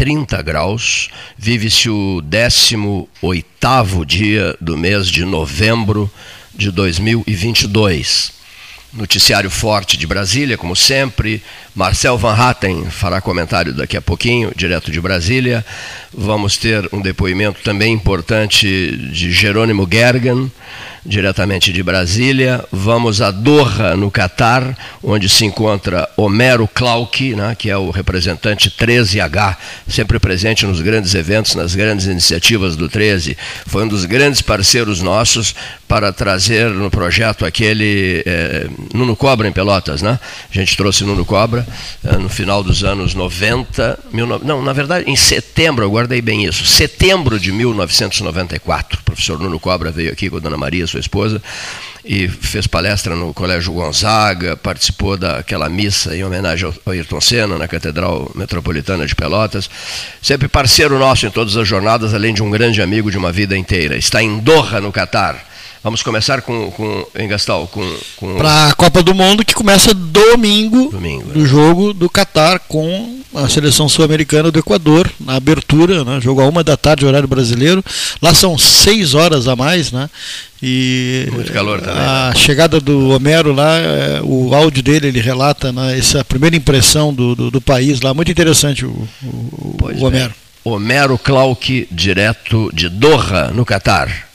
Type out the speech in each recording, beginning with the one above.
temperatura é de 30 graus. Vive-se o 18 dia do mês de novembro de 2022. Noticiário forte de Brasília, como sempre. Marcel Van Hatten fará comentário daqui a pouquinho, direto de Brasília. Vamos ter um depoimento também importante de Jerônimo Gergen diretamente de Brasília. Vamos a Doha, no Catar, onde se encontra Homero Clark, né, que é o representante 13H, sempre presente nos grandes eventos, nas grandes iniciativas do 13. Foi um dos grandes parceiros nossos para trazer no projeto aquele é, Nuno Cobra em Pelotas. Né? A gente trouxe Nuno Cobra é, no final dos anos 90, mil, não, na verdade, em setembro, eu guardei bem isso, setembro de 1994. O professor Nuno Cobra veio aqui com a dona Maria sua esposa, e fez palestra no Colégio Gonzaga, participou daquela missa em homenagem ao Ayrton Senna na Catedral Metropolitana de Pelotas. Sempre parceiro nosso em todas as jornadas, além de um grande amigo de uma vida inteira. Está em Doha, no Catar. Vamos começar com, com em Gastal, com, com... para a Copa do Mundo que começa domingo, domingo do é. jogo do Catar com a seleção sul-americana do Equador na abertura, né? jogo a uma da tarde horário brasileiro. Lá são seis horas a mais, né? E Muito calor também. A né? chegada do Homero lá, é, o áudio dele, ele relata né, essa primeira impressão do, do, do país lá. Muito interessante o, o, o Homero. Homero Clark, direto de Doha, no Catar.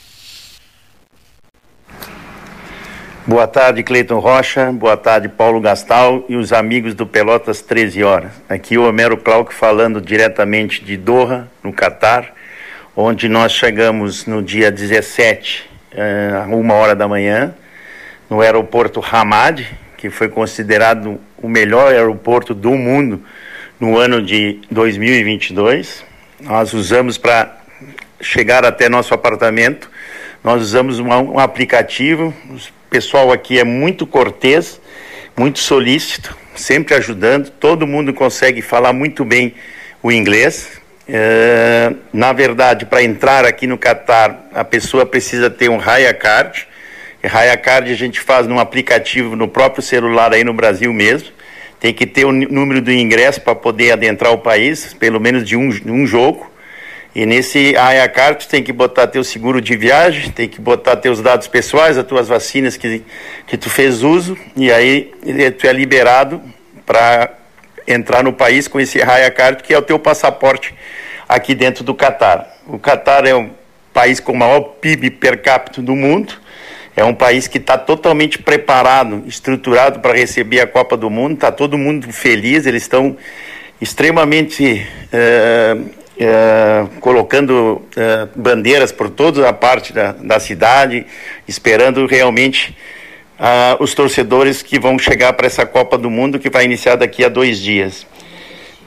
Boa tarde, Cleiton Rocha. Boa tarde, Paulo Gastal e os amigos do Pelotas 13 Horas. Aqui o Homero Clark falando diretamente de Doha, no Catar, onde nós chegamos no dia 17, a uh, uma hora da manhã, no aeroporto Hamad, que foi considerado o melhor aeroporto do mundo no ano de 2022. Nós usamos para chegar até nosso apartamento, nós usamos um, aplicativo, o pessoal aqui é muito cortês, muito solícito, sempre ajudando. Todo mundo consegue falar muito bem o inglês. É, na verdade, para entrar aqui no Catar, a pessoa precisa ter um Raya Card. Raya Card a gente faz num aplicativo no próprio celular aí no Brasil mesmo. Tem que ter o número do ingresso para poder adentrar o país, pelo menos de um, um jogo. E nesse AIACAR tu tem que botar teu seguro de viagem, tem que botar teus dados pessoais, as tuas vacinas que, que tu fez uso, e aí tu é liberado para entrar no país com esse AIACAR, que é o teu passaporte aqui dentro do Catar. O Catar é um país com o maior PIB per capita do mundo, é um país que está totalmente preparado, estruturado para receber a Copa do Mundo, está todo mundo feliz, eles estão extremamente... Uh, é, colocando é, bandeiras por toda a parte da, da cidade, esperando realmente uh, os torcedores que vão chegar para essa Copa do Mundo que vai iniciar daqui a dois dias.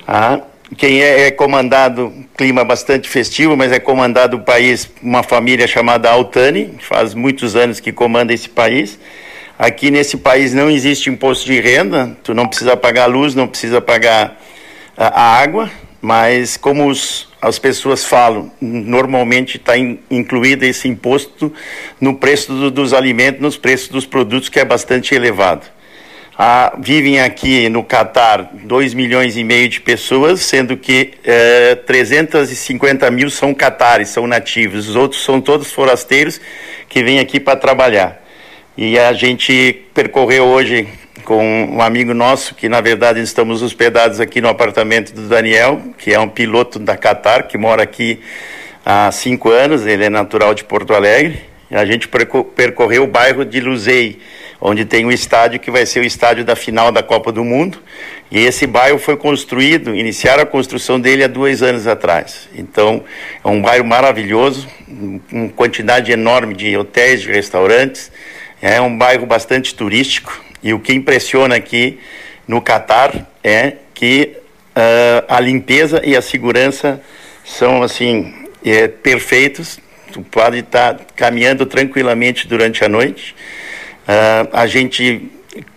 Ah, quem é, é, comandado, clima bastante festivo, mas é comandado o país, uma família chamada Altani, faz muitos anos que comanda esse país. Aqui nesse país não existe imposto de renda, tu não precisa pagar luz, não precisa pagar a, a água, mas como os, as pessoas falam, normalmente está in, incluído esse imposto no preço do, dos alimentos, nos preços dos produtos, que é bastante elevado. Ah, vivem aqui no Catar 2 milhões e meio de pessoas, sendo que eh, 350 mil são catares, são nativos, os outros são todos forasteiros que vêm aqui para trabalhar. E a gente percorreu hoje com um amigo nosso, que na verdade estamos hospedados aqui no apartamento do Daniel, que é um piloto da Qatar, que mora aqui há cinco anos, ele é natural de Porto Alegre. E a gente percorreu o bairro de Luzei, onde tem o estádio que vai ser o estádio da final da Copa do Mundo. E esse bairro foi construído, iniciaram a construção dele há dois anos atrás. Então, é um bairro maravilhoso, com quantidade enorme de hotéis, de restaurantes. É um bairro bastante turístico, e o que impressiona aqui no Catar é que uh, a limpeza e a segurança são assim é, perfeitos. Tu pode estar tá caminhando tranquilamente durante a noite. Uh, a gente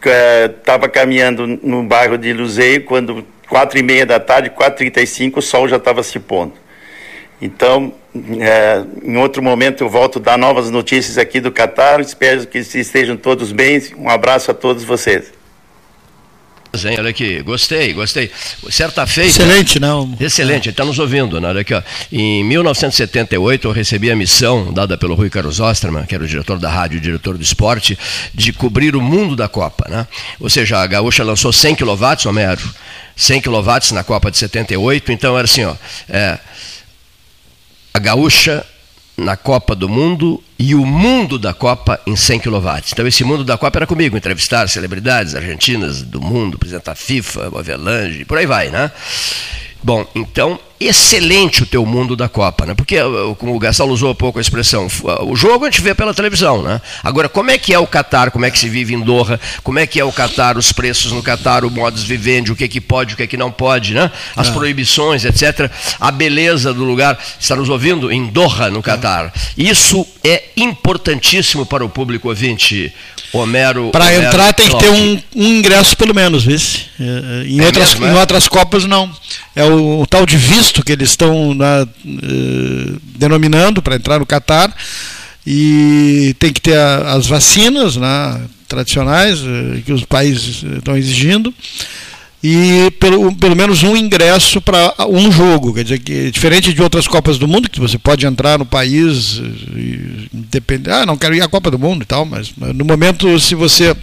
estava uh, caminhando no bairro de Luzeio quando quatro e meia da tarde, quatro trinta e cinco, o sol já estava se pondo. Então, é, em outro momento eu volto a dar novas notícias aqui do Catar. Espero que estejam todos bem. Um abraço a todos vocês. Hein, olha aqui, gostei, gostei. Certa feita. Excelente, não? Excelente, ele está nos ouvindo. Né? Olha aqui, ó. Em 1978, eu recebi a missão dada pelo Rui Carlos Osterman, que era o diretor da rádio e diretor do esporte, de cobrir o mundo da Copa. Né? Ou seja, a Gaúcha lançou 100 kW, Homero, 100 kW na Copa de 78, então era assim, ó. É, a Gaúcha na Copa do Mundo e o mundo da Copa em 100 kW. Então esse mundo da Copa era comigo, entrevistar celebridades argentinas do mundo, presidente da FIFA, Avelange, por aí vai, né? Bom, então excelente o teu mundo da Copa, né? Porque, como o Gastal usou um pouco a expressão, o jogo a gente vê pela televisão, né? Agora, como é que é o Catar, como é que se vive em Doha, como é que é o Catar, os preços no Catar, o modus vivendi, o que é que pode, o que é que não pode, né? As é. proibições, etc. A beleza do lugar, está nos ouvindo? Em Doha, no Catar. Isso é importantíssimo para o público ouvinte. Homero. Para entrar tem que ter um, um, ingresso pelo menos, vice. É, é, em, é outras, mesmo, em outras Copas não. É o, o tal de visto visto que eles estão na, eh, denominando para entrar no Catar e tem que ter a, as vacinas né, tradicionais eh, que os países estão exigindo e pelo, pelo menos um ingresso para um jogo, quer dizer que diferente de outras Copas do Mundo que você pode entrar no país e depende, ah, não quero ir à Copa do Mundo e tal, mas no momento se você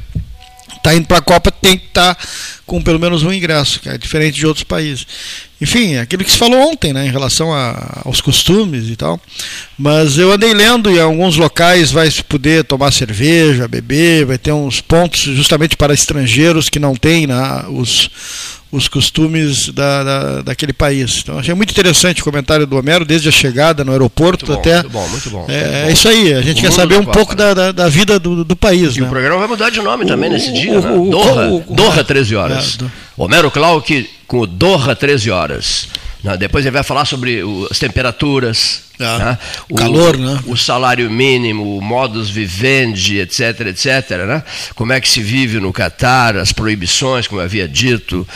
está indo para a Copa tem que estar tá com pelo menos um ingresso, que é diferente de outros países. Enfim, é aquilo que se falou ontem, né, em relação a, aos costumes e tal. Mas eu andei lendo e em alguns locais vai se poder tomar cerveja, beber, vai ter uns pontos justamente para estrangeiros que não têm né, os, os costumes da, da, daquele país. Então achei muito interessante o comentário do Homero, desde a chegada no aeroporto muito até. Muito bom, muito bom. É, é isso aí, a gente o quer saber um pouco da, da, da, vida do, do país. E né? o programa vai mudar de nome também o, nesse dia, o, né? Doha, Doha 13 horas. É, do... Homero Clark com o Doha 13 horas. Depois ele vai falar sobre as temperaturas, é, né? o, calor, né? o salário mínimo, o modus vivendi, etc, etc. Né? Como é que se vive no Catar, as proibições, como eu havia dito,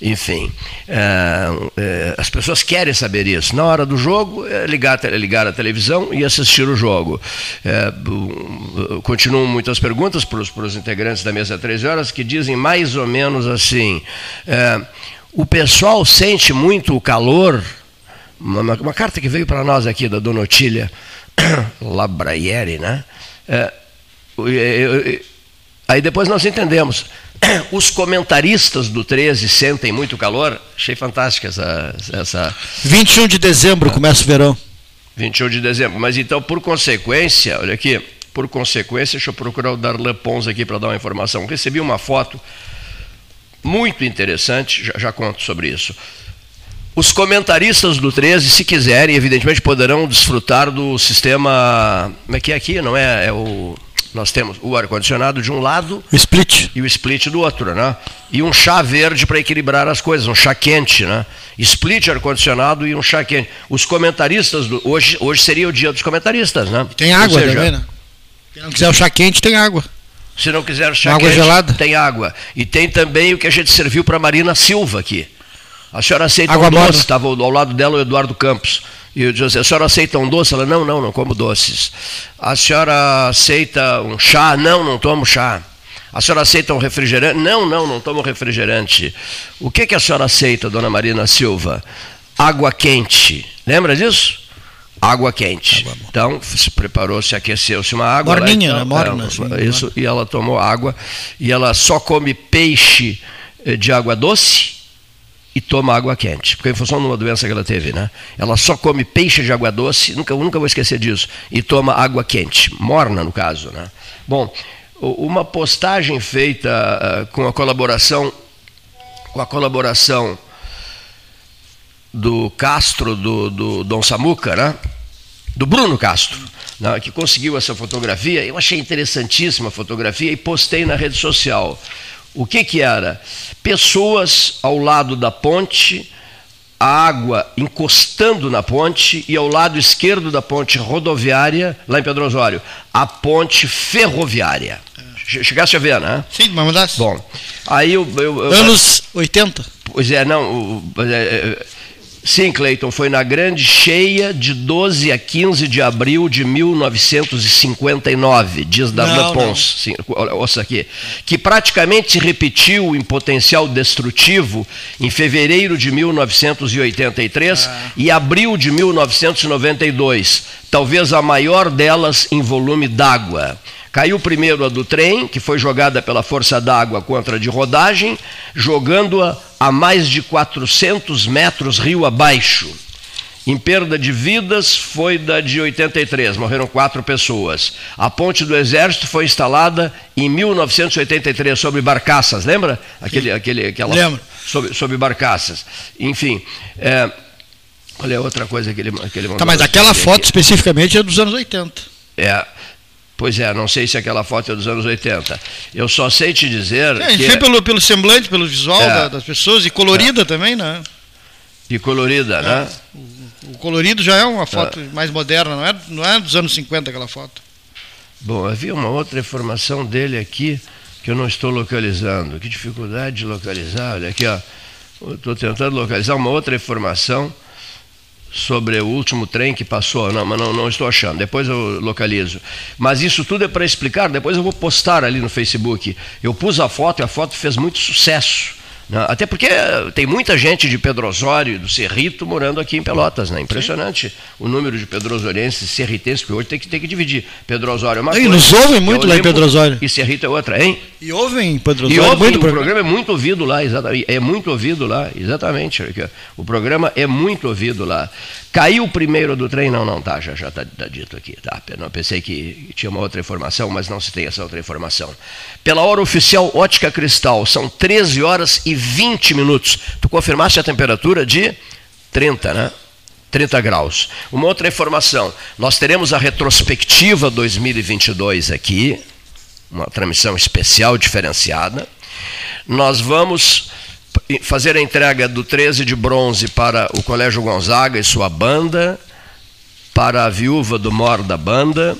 enfim. É, é, as pessoas querem saber isso. Na hora do jogo, é ligar, ligar a televisão e assistir o jogo. É, continuam muitas perguntas para os integrantes da mesa 13 horas que dizem mais ou menos assim. O pessoal sente muito o calor. Uma, uma carta que veio para nós aqui da Dona Otília Labraieri, né? É, aí depois nós entendemos. Os comentaristas do 13 sentem muito calor. Achei fantástica essa. essa 21 de dezembro ah, começa o verão. 21 de dezembro. Mas então, por consequência, olha aqui, por consequência, deixa eu procurar o Darlan Pons aqui para dar uma informação. Recebi uma foto muito interessante, já, já conto sobre isso. Os comentaristas do 13, se quiserem, evidentemente poderão desfrutar do sistema. Como é que é aqui? Não é? é o, nós temos o ar-condicionado de um lado. O split. E o split do outro, né? E um chá verde para equilibrar as coisas, um chá quente, né? Split, ar-condicionado e um chá quente. Os comentaristas, do, hoje, hoje seria o dia dos comentaristas, né? E tem água seja, também, né? Quem não quiser o chá quente, tem água. Se não quiser chá água quente, gelada? tem água. E tem também o que a gente serviu para Marina Silva aqui. A senhora aceita água um doce? Estava ao lado dela o Eduardo Campos. E eu disse a senhora aceita um doce? Ela, não, não, não como doces. A senhora aceita um chá? Não, não tomo chá. A senhora aceita um refrigerante? Não, não, não tomo refrigerante. O que, que a senhora aceita, dona Marina Silva? Água quente. Lembra disso? Água quente. Água então, se preparou, se aqueceu-se uma água. Morninha, então, né? Morna. É, isso, e ela tomou água. E ela só come peixe eh, de água doce e toma água quente. Porque em função de uma doença que ela teve, né? Ela só come peixe de água doce, nunca, nunca vou esquecer disso, e toma água quente. Morna, no caso, né? Bom, uma postagem feita uh, com a colaboração com a colaboração do Castro, do, do Dom Samuca, né? do Bruno Castro, né? que conseguiu essa fotografia. Eu achei interessantíssima a fotografia e postei na rede social. O que, que era? Pessoas ao lado da ponte, a água encostando na ponte e ao lado esquerdo da ponte rodoviária, lá em Pedro Osório, a ponte ferroviária. Chegasse a ver, né? Sim, mas mandasse. Bom, aí eu, eu, eu Anos 80? Pois é, não. É, é, Sim, Cleiton, foi na grande cheia de 12 a 15 de abril de 1959, diz Darlan Pons. Sim, ouça aqui. Que praticamente se repetiu em potencial destrutivo em fevereiro de 1983 ah. e abril de 1992, talvez a maior delas em volume d'água. Caiu primeiro a do trem, que foi jogada pela força d'água contra a de rodagem, jogando-a a mais de 400 metros rio abaixo. Em perda de vidas foi da de 83, morreram quatro pessoas. A ponte do Exército foi instalada em 1983 sobre barcaças, lembra? Aquele, aquele, aquela, Lembro. Sobre, sobre barcaças. Enfim, é, olha outra coisa que ele, que ele mandou. Tá, mas aquela foto aqui. especificamente é dos anos 80. É, Pois é, não sei se aquela foto é dos anos 80. Eu só sei te dizer. É, que... pelo, pelo semblante, pelo visual é. das pessoas, e colorida é. também, né? E colorida, é. né? O, o, colorido já é uma foto é. mais moderna, não é, não é dos anos 50 aquela foto. Bom, havia uma outra informação dele aqui que eu não estou localizando. Que dificuldade de localizar. Olha aqui, ó. Estou tentando localizar uma outra informação sobre o último trem que passou, não, mas não, não estou achando, depois eu localizo. Mas isso tudo é para explicar, depois eu vou postar ali no Facebook. Eu pus a foto e a foto fez muito sucesso. Né? Até porque tem muita gente de Pedro Osório, do Cerrito, morando aqui em Pelotas. Né? Impressionante Sim. o número de pedrosorienses e serritenses, que hoje tem que, tem que dividir. Pedro Osório é uma e coisa. nos ouvem muito lá em Pedro Osório. E Cerrito é outra, hein? E ouvem Pedro Osório. E ouvem, muito o programa. programa é muito ouvido lá, exatamente. É muito ouvido lá, exatamente. O programa é muito ouvido lá. Caiu o primeiro do trem? Não, não, tá, já está tá, dito aqui. Tá, não, pensei que tinha uma outra informação, mas não se tem essa outra informação. Pela hora oficial Ótica Cristal, são 13 horas e 20 minutos. Tu confirmaste a temperatura de 30, né? 30 graus. Uma outra informação: nós teremos a retrospectiva 2022 aqui, uma transmissão especial diferenciada. Nós vamos fazer a entrega do 13 de bronze para o Colégio Gonzaga e sua banda, para a viúva do mor da banda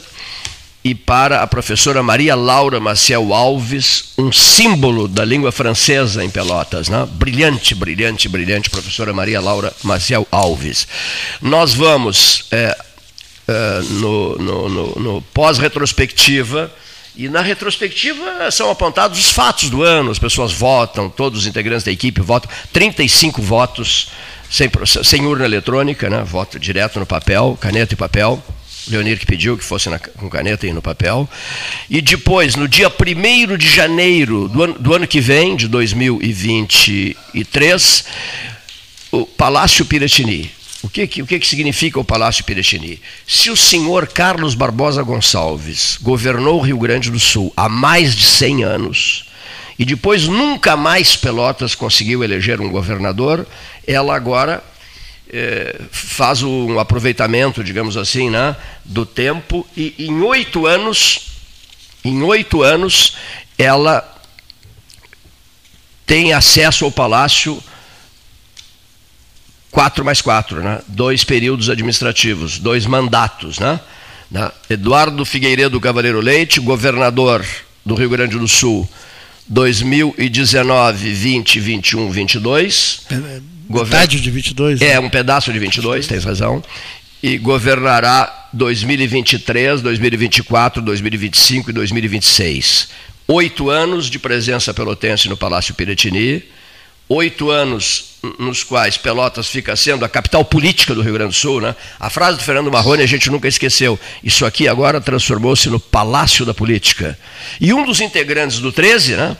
e para a professora Maria Laura Maciel Alves, um símbolo da língua francesa em Pelotas, né? brilhante, brilhante, brilhante, professora Maria Laura Maciel Alves. Nós vamos, é, é, no, no, no, no pós-retrospectiva, e na retrospectiva são apontados os fatos do ano, as pessoas votam, todos os integrantes da equipe votam, 35 votos sem, sem urna eletrônica, né? voto direto no papel, caneta e papel. Leonir que pediu que fosse na, com caneta e no papel. E depois, no dia 1 de janeiro do ano, do ano que vem, de 2023, o Palácio Piratini o que, o que, significa o Palácio Piratini? Se o senhor Carlos Barbosa Gonçalves governou o Rio Grande do Sul há mais de 100 anos e depois nunca mais Pelotas conseguiu eleger um governador, ela agora é, faz um aproveitamento, digamos assim, né, do tempo e em oito anos, em oito anos, ela tem acesso ao palácio 4 mais 4, né? dois períodos administrativos, dois mandatos. Né? né? Eduardo Figueiredo Cavaleiro Leite, governador do Rio Grande do Sul, 2019, 20, 21, 22. Metade de 22. Né? É, um pedaço de 22, tens razão. E governará 2023, 2024, 2025 e 2026. Oito anos de presença pelotense no Palácio Piratini oito anos nos quais Pelotas fica sendo a capital política do Rio Grande do Sul, né? a frase do Fernando Marrone a gente nunca esqueceu. Isso aqui agora transformou-se no Palácio da Política. E um dos integrantes do 13 né,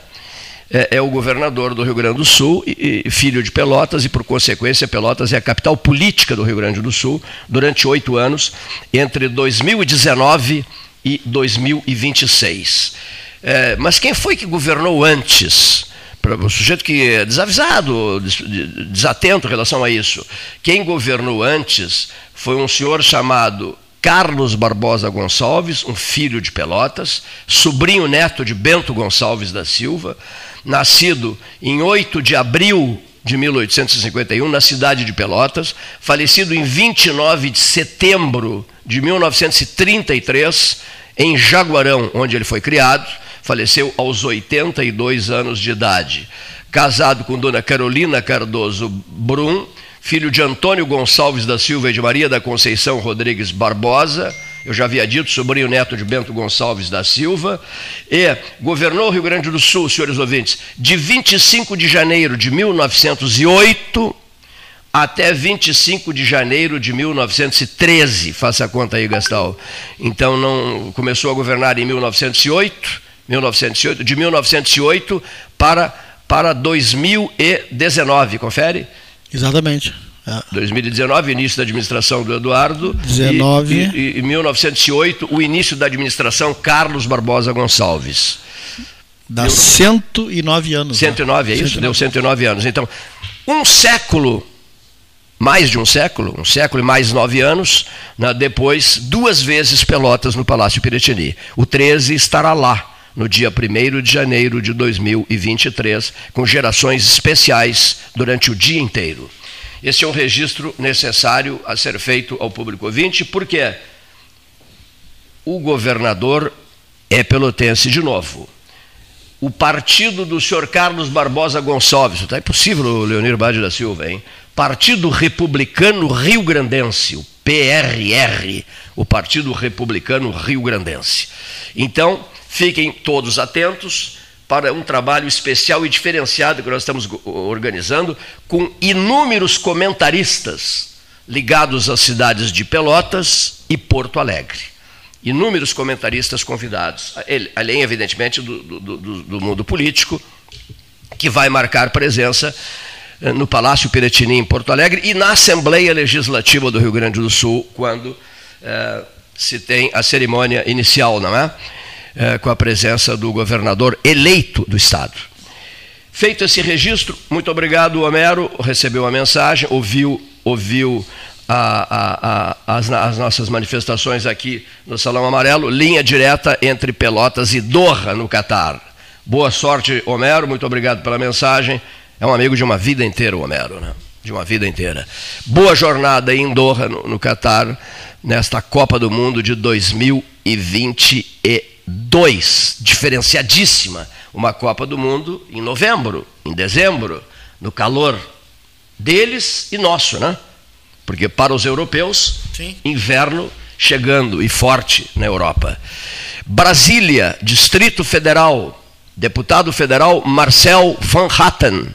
é, é, o governador do Rio Grande do Sul, filho de Pelotas, e por consequência Pelotas é a capital política do Rio Grande do Sul durante oito anos, entre 2019 e 2026. É, mas quem foi que governou antes? Para o sujeito que é desavisado, desatento em relação a isso. Quem governou antes foi um senhor chamado Carlos Barbosa Gonçalves, um filho de Pelotas, sobrinho neto de Bento Gonçalves da Silva, nascido em 8 de abril de 1851 na cidade de Pelotas, falecido em 29 de setembro de 1933 em Jaguarão, onde ele foi criado faleceu aos 82 anos de idade. Casado com Dona Carolina Cardoso Brum, filho de Antônio Gonçalves da Silva e de Maria da Conceição Rodrigues Barbosa, eu já havia dito, sobrinho neto de Bento Gonçalves da Silva, e governou o Rio Grande do Sul, senhores ouvintes, de 25 de janeiro de 1908 até 25 de janeiro de 1913. Faça a conta aí, Gastal. Então não começou a governar em 1908, 1908 de 1908 para para 2019, confere? Exatamente. É. 2019, início da administração do Eduardo. 19. E, em 1908, o início da administração Carlos Barbosa Gonçalves. Dá 109 anos. 109, né? é isso? 109. Deu 109 anos. Então, um século, mais de um século, um século e mais nove anos, né, depois, duas vezes Pelotas no Palácio Piratini. O 13 estará lá no dia 1 de janeiro de 2023, com gerações especiais durante o dia inteiro. Esse é um registro necessário a ser feito ao público ouvinte, porque o governador é pelotense de novo. O partido do senhor Carlos Barbosa Gonçalves, está impossível, Leonir Bade da Silva, hein? Partido Republicano Rio Grandense, o PRR, o Partido Republicano Rio Grandense. Então, fiquem todos atentos para um trabalho especial e diferenciado que nós estamos organizando, com inúmeros comentaristas ligados às cidades de Pelotas e Porto Alegre. Inúmeros comentaristas convidados, além, evidentemente, do, do, do, do mundo político, que vai marcar presença eh, no Palácio Piratini, em Porto Alegre, e na Assembleia Legislativa do Rio Grande do Sul, quando eh, se tem a cerimônia inicial, não é? Eh, com a presença do governador eleito do Estado. Feito esse registro, muito obrigado, Homero. Recebeu a mensagem, ouviu, ouviu a, a, a, as, as, nossas manifestações aqui no Salão Amarelo, linha direta entre Pelotas e Doha, no Catar. Boa sorte, Homero, muito obrigado pela mensagem. É um amigo de uma vida inteira, Homero, né? de uma vida inteira. Boa jornada em Doha, no, no Catar, nesta Copa do Mundo de 2021. 2, diferenciadíssima, uma Copa do Mundo em novembro, em dezembro, no calor deles e nosso, né? Porque para os europeus, Sim. inverno chegando e forte na Europa. Brasília, Distrito Federal, deputado federal Marcel Van Hatten.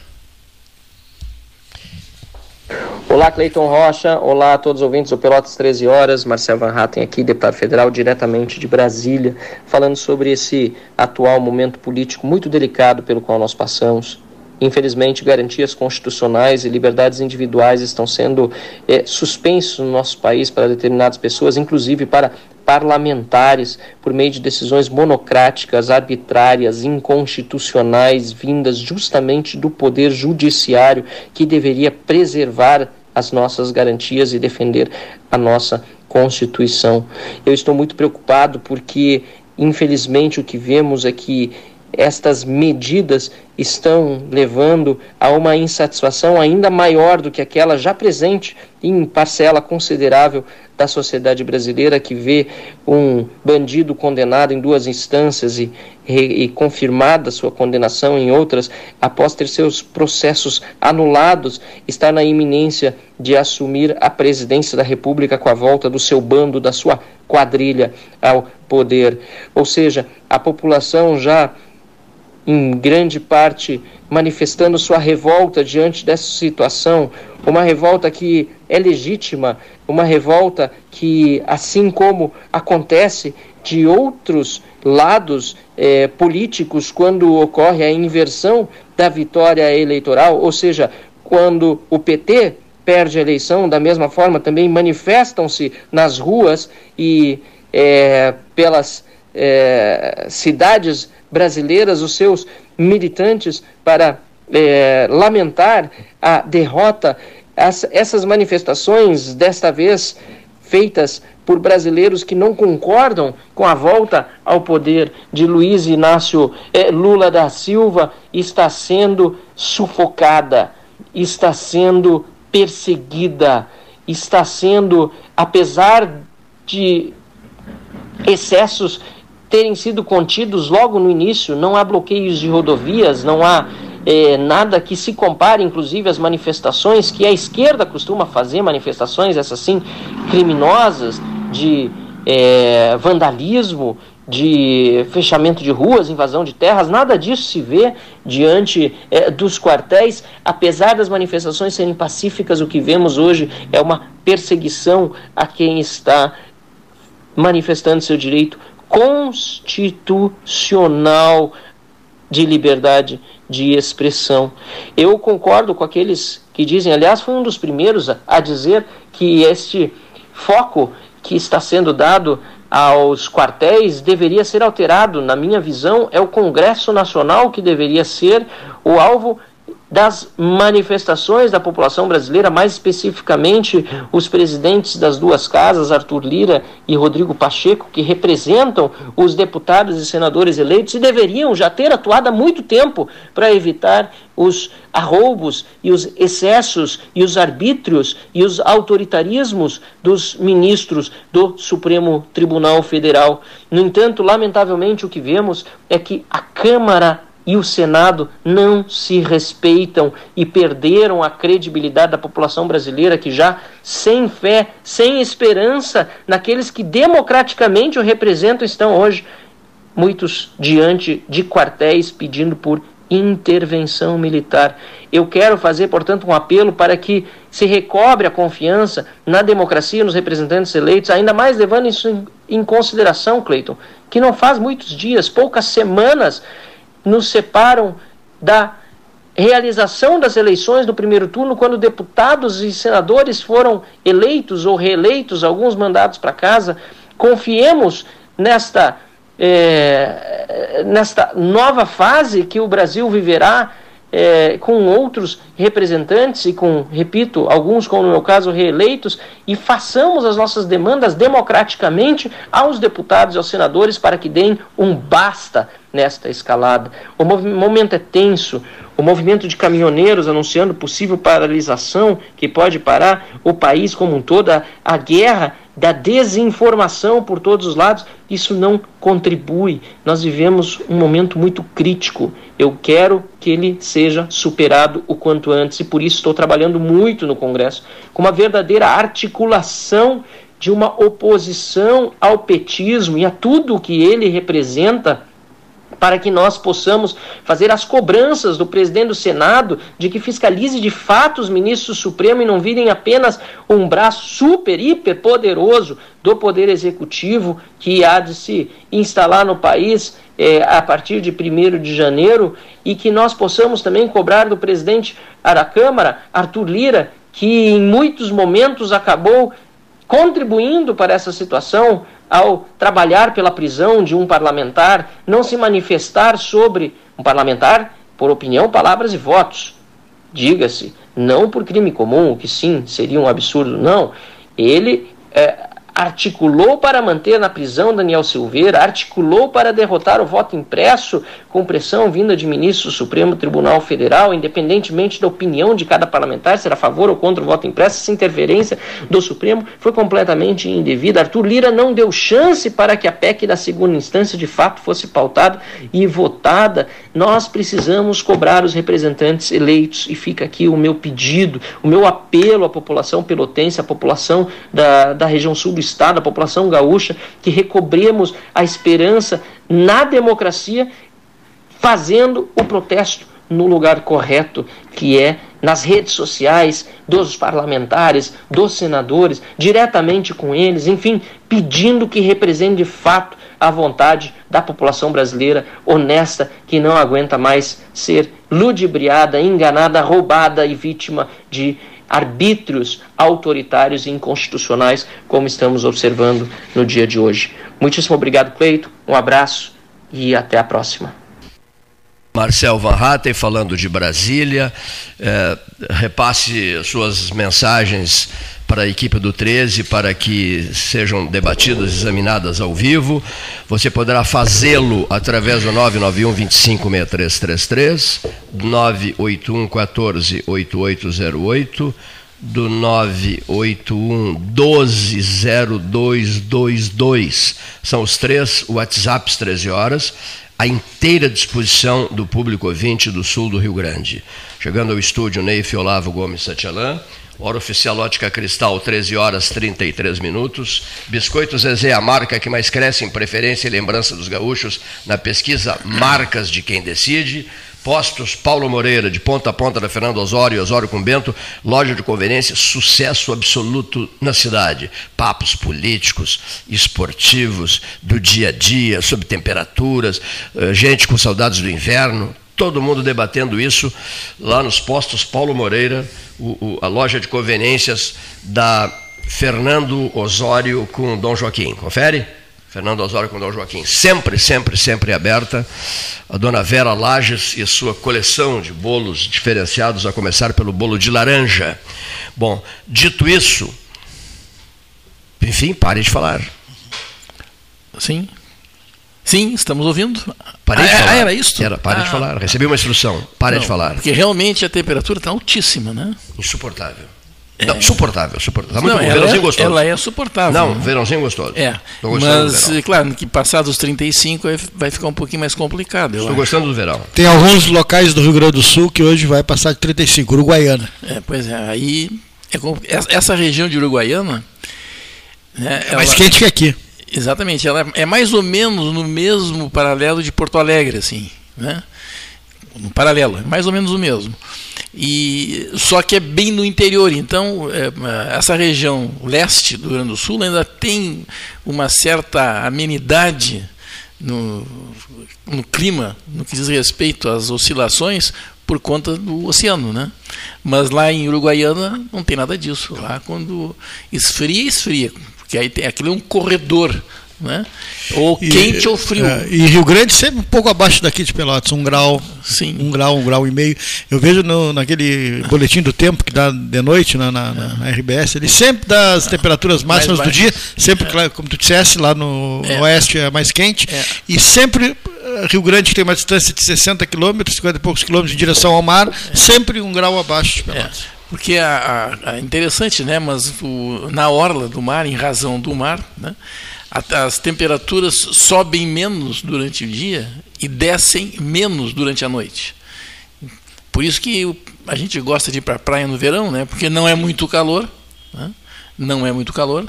Olá, Cleiton Rocha. Olá a todos os ouvintes do Pelotas 13 Horas. Marcelo Van Hatten aqui, deputado federal, diretamente de Brasília, falando sobre esse atual momento político muito delicado pelo qual nós passamos. Infelizmente, garantias constitucionais e liberdades individuais estão sendo é, suspensos no nosso país para determinadas pessoas, inclusive para parlamentares, por meio de decisões monocráticas, arbitrárias, inconstitucionais, vindas justamente do poder judiciário que deveria preservar as nossas garantias e defender a nossa Constituição. Eu estou muito preocupado porque, infelizmente, o que vemos é que estas medidas estão levando a uma insatisfação ainda maior do que aquela já presente em parcela considerável da sociedade brasileira que vê um bandido condenado em duas instâncias e, e, confirmada sua condenação em outras, após ter seus processos anulados, está na iminência de assumir a presidência da República com a volta do seu bando, da sua quadrilha ao poder. Ou seja, a população já em grande parte manifestando sua revolta diante dessa situação, uma revolta que é legítima, uma revolta que, assim como acontece de outros lados eh, políticos quando ocorre a inversão da vitória eleitoral, ou seja, quando o PT perde a eleição, da mesma forma também manifestam-se nas ruas e eh, pelas eh, cidades brasileiras, os seus militantes, para lamentar a derrota. As, essas manifestações, desta vez feitas por brasileiros que não concordam com a volta ao poder de Luiz Inácio é, Lula da Silva, está sendo sufocada, está sendo perseguida, está sendo, apesar de excessos terem sido contidos logo no início, não há bloqueios de rodovias, não há é, nada que se compare, inclusive, às manifestações que a esquerda costuma fazer, manifestações essas assim criminosas de é, vandalismo, de fechamento de ruas, invasão de terras, nada disso se vê diante é, dos quartéis. Apesar das manifestações serem pacíficas, o que vemos hoje é uma perseguição a quem está manifestando seu direito constitucional de liberdade de expressão. Eu concordo com aqueles que dizem, aliás, foi um dos primeiros a, a dizer que este foco que está sendo dado aos quartéis deveria ser alterado. Na minha visão, é o Congresso Nacional que deveria ser o alvo das manifestações da população brasileira, mais especificamente os presidentes das duas casas, Arthur Lira e Rodrigo Pacheco, que representam os deputados e senadores eleitos e deveriam já ter atuado há muito tempo para evitar os arroubos e os excessos e os arbítrios e os autoritarismos dos ministros do Supremo Tribunal Federal. No entanto, lamentavelmente, o que vemos é que a Câmara e o Senado não se respeitam e perderam a credibilidade da população brasileira que já sem fé, sem esperança naqueles que democraticamente o representam estão hoje muitos diante de quartéis pedindo por intervenção militar. Eu quero fazer, portanto, um apelo para que se recobre a confiança na democracia, nos representantes eleitos, ainda mais levando isso em, em consideração, Cleiton, que não faz muitos dias, poucas semanas, nos separam da realização das eleições do primeiro turno, quando deputados e senadores foram eleitos ou reeleitos, alguns mandados para casa. Confiemos nesta, é, nesta nova fase que o Brasil viverá é, com outros representantes e com, repito, alguns, como no meu caso, reeleitos, e façamos as nossas demandas democraticamente aos deputados e aos senadores para que deem um basta nesta escalada. O momento é tenso. O movimento de caminhoneiros anunciando possível paralisação que pode parar o país como um todo, a, a guerra da desinformação por todos os lados, isso não contribui. Nós vivemos um momento muito crítico. Eu quero que ele seja superado o quanto antes e por isso estou trabalhando muito no Congresso com uma verdadeira articulação de uma oposição ao petismo e a tudo o que ele representa para que nós possamos fazer as cobranças do presidente do Senado de que fiscalize de fato os ministros Supremo e não virem apenas um braço super, hiper poderoso do Poder Executivo que há de se instalar no país é, a partir de 1 de janeiro e que nós possamos também cobrar do presidente da Câmara, Arthur Lira, que em muitos momentos acabou contribuindo para essa situação, ao trabalhar pela prisão de um parlamentar, não se manifestar sobre um parlamentar por opinião, palavras e votos. Diga-se, não por crime comum, que sim seria um absurdo, não. Ele é, articulou para manter na prisão Daniel Silveira, articulou para derrotar o voto impresso com pressão vinda de ministro do Supremo Tribunal Federal, independentemente da opinião de cada parlamentar, ser a favor ou contra o voto impresso, essa interferência do Supremo foi completamente indevida. Arthur Lira não deu chance para que a PEC da segunda instância de fato fosse pautada e votada. Nós precisamos cobrar os representantes eleitos e fica aqui o meu pedido, o meu apelo à população pelotense, à população da, da região sul do Estado, a população gaúcha, que recobremos a esperança na democracia, fazendo o protesto no lugar correto, que é nas redes sociais dos parlamentares, dos senadores, diretamente com eles, enfim, pedindo que represente de fato a vontade da população brasileira honesta que não aguenta mais ser ludibriada, enganada, roubada e vítima de arbítrios autoritários e inconstitucionais, como estamos observando no dia de hoje. Muitíssimo obrigado, Cleito. Um abraço e até a próxima. Marcel Van falando de Brasília. É, repasse suas mensagens para a equipe do 13 para que sejam debatidas, examinadas ao vivo. Você poderá fazê-lo através do 991 256333, 981 14 8808 do 981 120222. São os três WhatsApps 13 horas à inteira disposição do público ouvinte do sul do Rio Grande. Chegando ao estúdio, Neif Olavo Gomes Satialan, Hora oficial Ótica Cristal, 13 horas 33 minutos. Biscoito Zezé, a marca que mais cresce em preferência e lembrança dos gaúchos na pesquisa Marcas de Quem Decide. Postos Paulo Moreira, de ponta a ponta da Fernando Osório e Osório com Bento, loja de conveniência, sucesso absoluto na cidade. Papos políticos, esportivos, do dia a dia, sobre temperaturas, eh, gente com saudades do inverno, todo mundo debatendo isso lá nos postos Paulo Moreira, o, o, a loja de conveniências da Fernando Osório com Dom Joaquim. Confere? Fernando Osório com Dom Joaquim. Sempre, sempre, sempre aberta. A dona Vera Lages e sua coleção de bolos diferenciados, a começar pelo bolo de laranja. Bom, dito isso, enfim, pare de falar. Sim. Sim, estamos ouvindo. Parei de ah, falar. Ah, era isso? Era, pare ah. de falar. Recebi uma instrução. Pare Não, de falar. Porque realmente a temperatura está altíssima, né? Insuportável. É. Não, suportável, suportável. Tá muito Não, bom. ela, Verãozinho é, gostoso. ela é suportável. Não, né? verãozinho gostoso. É, Tô gostando do mas verão. claro que passados os 35 aí vai ficar um pouquinho mais complicado. Estou acho. gostando do verão. Tem alguns locais do Rio Grande do Sul que hoje vai passar de 35, Uruguaiana. É, pois é, aí é essa região de Uruguaiana, né, É mais ela- quente que aqui. Exatamente, ela é mais ou menos no mesmo paralelo de Porto Alegre, assim, né? No paralelo, é mais ou menos o mesmo. E só que é bem no interior, então é, essa região leste do Rio Grande do Sul ainda tem uma certa amenidade no, no clima, no que diz respeito às oscilações por conta do oceano, né? Mas lá em Uruguaiana não tem nada disso. Lá quando esfria, esfria, porque aí tem, aquilo é um corredor, né? Ou E, quente ou frio. é, e Rio Grande sempre um pouco abaixo daqui de Pelotas, um grau, Sim. um grau, um grau e meio. Eu vejo no, naquele boletim do tempo que dá de noite na, na, na- na RBS, ele sempre dá as temperaturas máximas do dia, sempre, claro, como tu dissesse, lá no, É. no oeste é mais quente, É. e sempre eh, Rio Grande, que tem uma distância de 60 quilômetros, 50 e poucos quilômetros em direção ao mar, sempre um grau abaixo de É, Pelotas. Porque a- interessante, né? Mas o- na orla do mar, em razão do mar, né? as temperaturas sobem menos durante o dia e descem menos durante a noite. Por isso que a gente gosta de ir para a praia no verão, né? Porque não é muito calor, né? não é muito calor.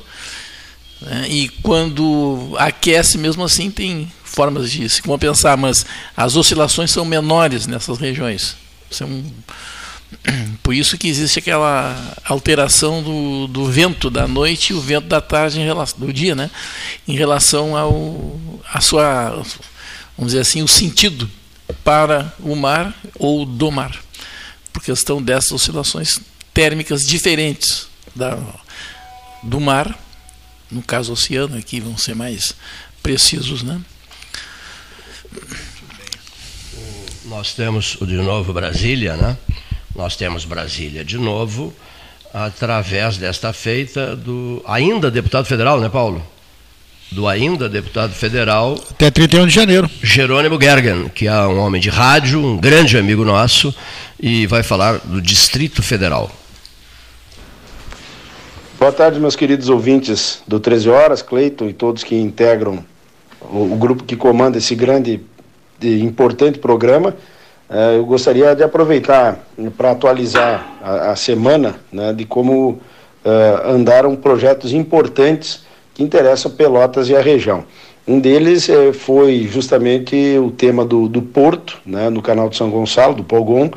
né? E quando aquece mesmo assim tem formas de se compensar, mas as oscilações são menores nessas regiões. São por isso que existe aquela alteração do, do vento da noite e o vento da tarde relação do dia, né? Em relação ao a sua vamos dizer assim, o sentido para o mar ou do mar, por questão dessas oscilações térmicas diferentes da, do mar, no caso oceano aqui vão ser mais precisos, né? Nós temos o de novo Brasília, né? Nós temos Brasília de novo, através desta feita do ainda deputado federal, né, Paulo? Do ainda deputado federal Até 31 de janeiro. Jerônimo Gergen, que é um homem de rádio, um grande amigo nosso, e vai falar do Distrito Federal. Boa tarde, meus queridos ouvintes do 13 Horas, Cleiton e todos que integram o, o grupo que comanda esse grande e importante programa. Eh, eu gostaria de aproveitar para atualizar a, a semana né, de como eh, andaram projetos importantes que interessam Pelotas e a região. Um deles eh, foi justamente o tema do, do Porto, né, no canal de São Gonçalo, do Polgon.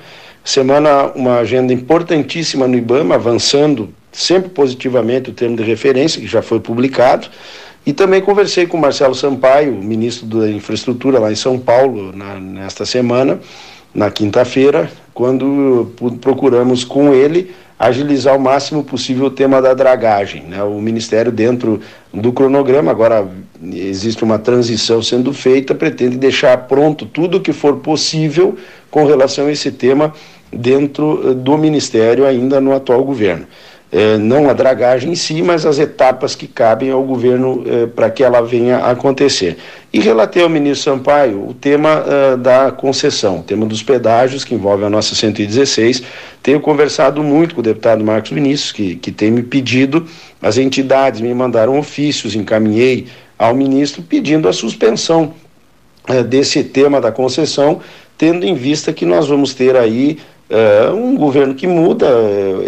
Semana, uma agenda importantíssima no IBAMA, avançando sempre positivamente o termo de referência, que já foi publicado. E também conversei com Marcelo Sampaio, ministro da Infraestrutura lá em São Paulo, na, nesta semana, na quinta-feira, quando procuramos com ele agilizar o máximo possível o tema da dragagem. Né? O Ministério, dentro do cronograma, agora existe uma transição sendo feita, pretende deixar pronto tudo o que for possível com relação a esse tema dentro eh, do Ministério, ainda no atual governo. Eh, não a dragagem em si, mas as etapas que cabem ao governo eh, para que ela venha a acontecer. E relatei ao ministro Sampaio o tema eh, da concessão, o tema dos pedágios, que envolve a nossa 116. Tenho conversado muito com o deputado Marcos Vinícius, que, que tem me pedido, as entidades me mandaram ofícios, encaminhei ao ministro pedindo a suspensão é, desse tema da concessão, tendo em vista que nós vamos ter aí é, um governo que muda,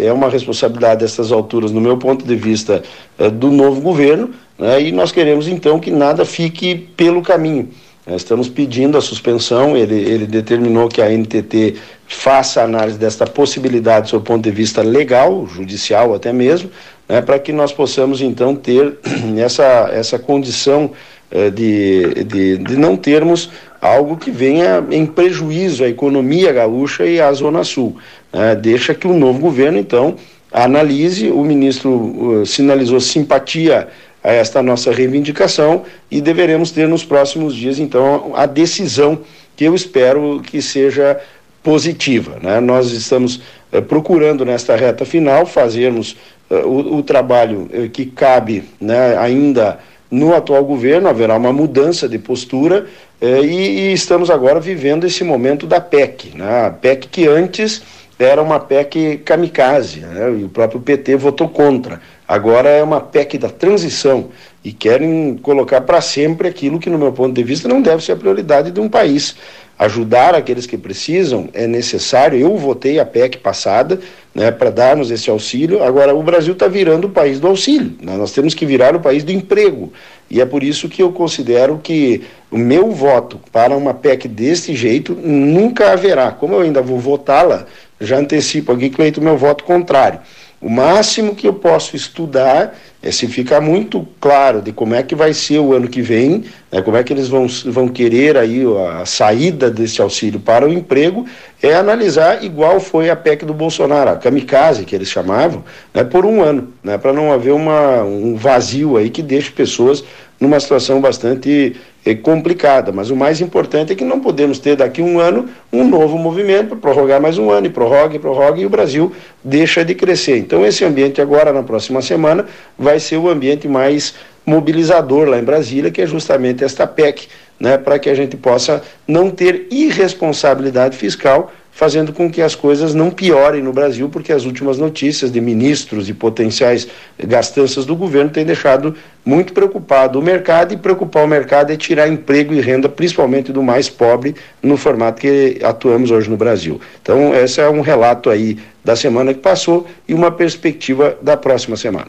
é uma responsabilidade dessas alturas, no meu ponto de vista, é, do novo governo, né, e nós queremos então que nada fique pelo caminho. Estamos pedindo a suspensão, ele, ele determinou que a NTT faça análise desta possibilidade do ponto de vista legal, judicial até mesmo, né, para que nós possamos então ter essa, essa condição eh, de, de, de não termos algo que venha em prejuízo à economia gaúcha e à Zona Sul. Né, deixa que o novo governo então analise, o ministro uh, sinalizou simpatia a esta nossa reivindicação e deveremos ter nos próximos dias, então, a decisão que eu espero que seja positiva. Né? Nós estamos eh, procurando, nesta reta final, fazermos eh, o, o, trabalho eh, que cabe né, ainda no atual governo, haverá uma mudança de postura e, e, estamos agora vivendo esse momento da PEC. Né? A PEC que antes era uma PEC kamikaze, né? e o próprio PT votou contra. Agora é uma PEC da transição e querem colocar para sempre aquilo que, no meu ponto de vista, não deve ser a prioridade de um país. Ajudar aqueles que precisam é necessário. Eu votei a PEC passada né, para darmos esse auxílio. Agora, o Brasil está virando o país do auxílio. Né? Nós temos que virar o país do emprego. E é por isso que eu considero que o meu voto para uma PEC desse jeito nunca haverá. Como eu ainda vou votá-la, já antecipo aqui, Cleito, meu voto contrário. O máximo que eu posso estudar é se ficar muito claro de como é que vai ser o ano que vem, né, como é que eles vão, vão querer aí a saída desse auxílio para o emprego, é analisar igual foi a PEC do Bolsonaro, a kamikaze que eles chamavam, né, por um ano, né, para não haver uma, um vazio aí que deixe pessoas numa situação bastante complicada, mas o mais importante é que não podemos ter daqui um ano um novo movimento, prorrogar mais um ano, e prorroga, e prorroga, e o Brasil deixa de crescer. Então, esse ambiente agora, na próxima semana, vai ser o ambiente mais mobilizador lá em Brasília, que é justamente esta PEC, né, para que a gente possa não ter irresponsabilidade fiscal fazendo com que as coisas não piorem no Brasil, porque as últimas notícias de ministros e potenciais gastanças do governo têm deixado muito preocupado o mercado, e preocupar o mercado é tirar emprego e renda, principalmente do mais pobre, no formato que atuamos hoje no Brasil. Então, esse é um relato aí da semana que passou e uma perspectiva da próxima semana.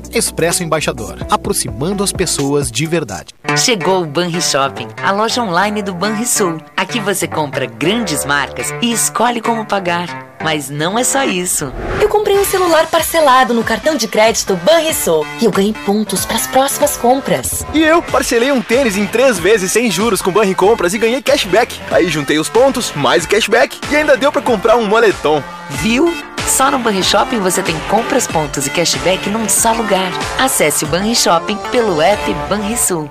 Expresso Embaixador, aproximando as pessoas de verdade. Chegou o Banri Shopping, a loja online do Banrisul. Aqui você compra grandes marcas e escolhe como pagar. Mas não é só isso. Eu comprei um celular parcelado no cartão de crédito Banrisul e eu ganhei pontos para as próximas compras. E eu parcelei um tênis em três vezes sem juros com Banri Compras e ganhei cashback. Aí juntei os pontos, mais o cashback e ainda deu para comprar um moletom. Viu? Só no Banri Shopping você tem compras, pontos e cashback num só lugar. Acesse o Banri Shopping pelo app Banrisul.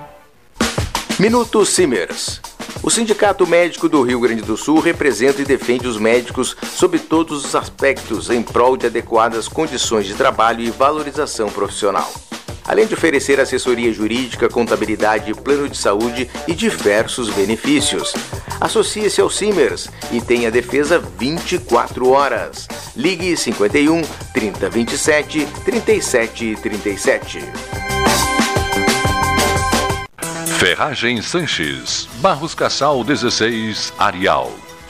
Minuto Simers. O Sindicato Médico do Rio Grande do Sul representa e defende os médicos sob todos os aspectos em prol de adequadas condições de trabalho e valorização profissional além de oferecer assessoria jurídica, contabilidade, plano de saúde e diversos benefícios. Associe-se ao Simers e tenha defesa 24 horas. Ligue 51 3027 3737. Ferragem Sanches, Barros Cassal 16, Arial.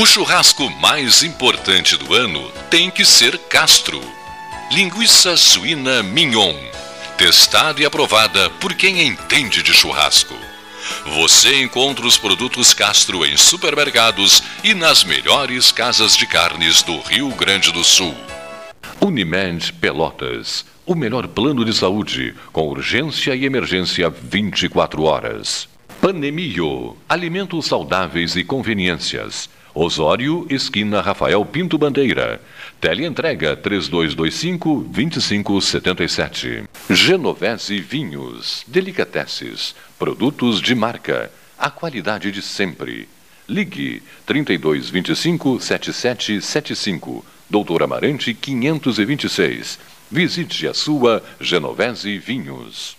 O churrasco mais importante do ano tem que ser Castro. Linguiça suína mignon. Testada e aprovada por quem entende de churrasco. Você encontra os produtos Castro em supermercados e nas melhores casas de carnes do Rio Grande do Sul. Unimed Pelotas. O melhor plano de saúde, com urgência e emergência 24 horas. Panemio. Alimentos saudáveis e conveniências Osório, esquina Rafael Pinto Bandeira. Teleentrega 3225-2577. Genovese Vinhos, Delicateces, produtos de marca, a qualidade de sempre. Ligue 3225-7775, Doutor Amarante 526. Visite a sua Genovese Vinhos.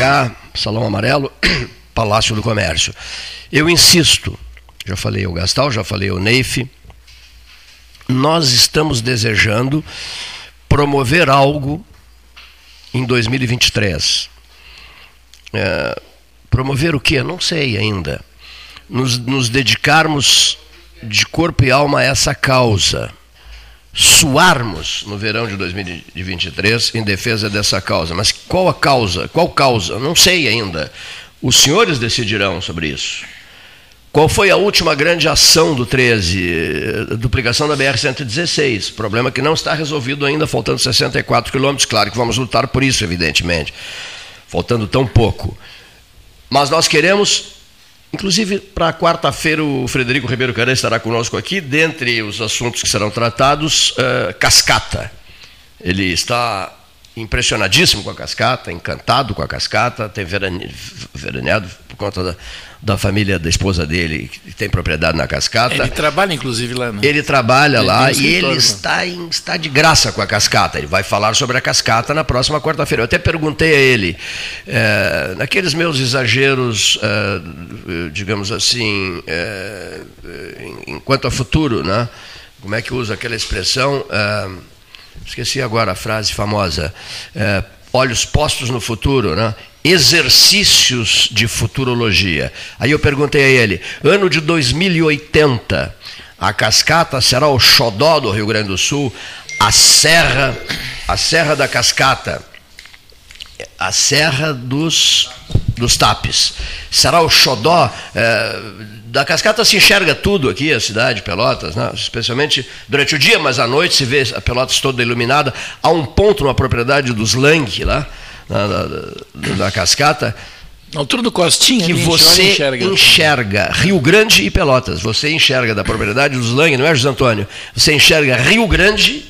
13H, Salão Amarelo, Palácio do Comércio. Eu insisto, já falei ao Gastal, já falei ao Neif, nós estamos desejando promover algo em 2023. É, promover o quê? Não sei ainda. Nos, nos dedicarmos de corpo e alma a essa causa suarmos no verão de 2023 em defesa dessa causa. Mas qual a causa? Qual causa? Não sei ainda. Os senhores decidirão sobre isso. Qual foi a última grande ação do 13? Duplicação da BR-116. Problema que não está resolvido ainda, faltando 64 quilômetros. Claro que vamos lutar por isso, evidentemente. Faltando tão pouco. Mas nós queremos Inclusive, para quarta-feira, o Frederico Ribeiro Caran estará conosco aqui. Dentre os assuntos que serão tratados, uh, cascata. Ele está impressionadíssimo com a cascata, encantado com a cascata, tem veraneado por conta da, da família da esposa dele, que tem propriedade na cascata. Ele trabalha, inclusive, lá, né? Ele trabalha ele lá e ele está, em, está de graça com a cascata. Ele vai falar sobre a cascata na próxima quarta-feira. Eu até perguntei a ele, é, naqueles meus exageros, é, digamos assim, é, enquanto a futuro, né? Como é que usa aquela expressão? esqueci agora a frase famosa. Olhos postos no futuro, né? exercícios de futurologia. Aí eu perguntei a ele: ano de 2080, a cascata será o xodó do Rio Grande do Sul, a serra, a serra da cascata, a serra dos dos tapes. Será o xodó é, da cascata se enxerga tudo aqui, a cidade, Pelotas, né? especialmente durante o dia, mas à noite se vê a Pelotas toda iluminada. Há um ponto na propriedade dos Lang lá, na, na, na cascata. Na altura do Costinha, que você enxerga. enxerga. Rio Grande e Pelotas. Você enxerga da propriedade dos Lang, não é, José Antônio? Você enxerga Rio Grande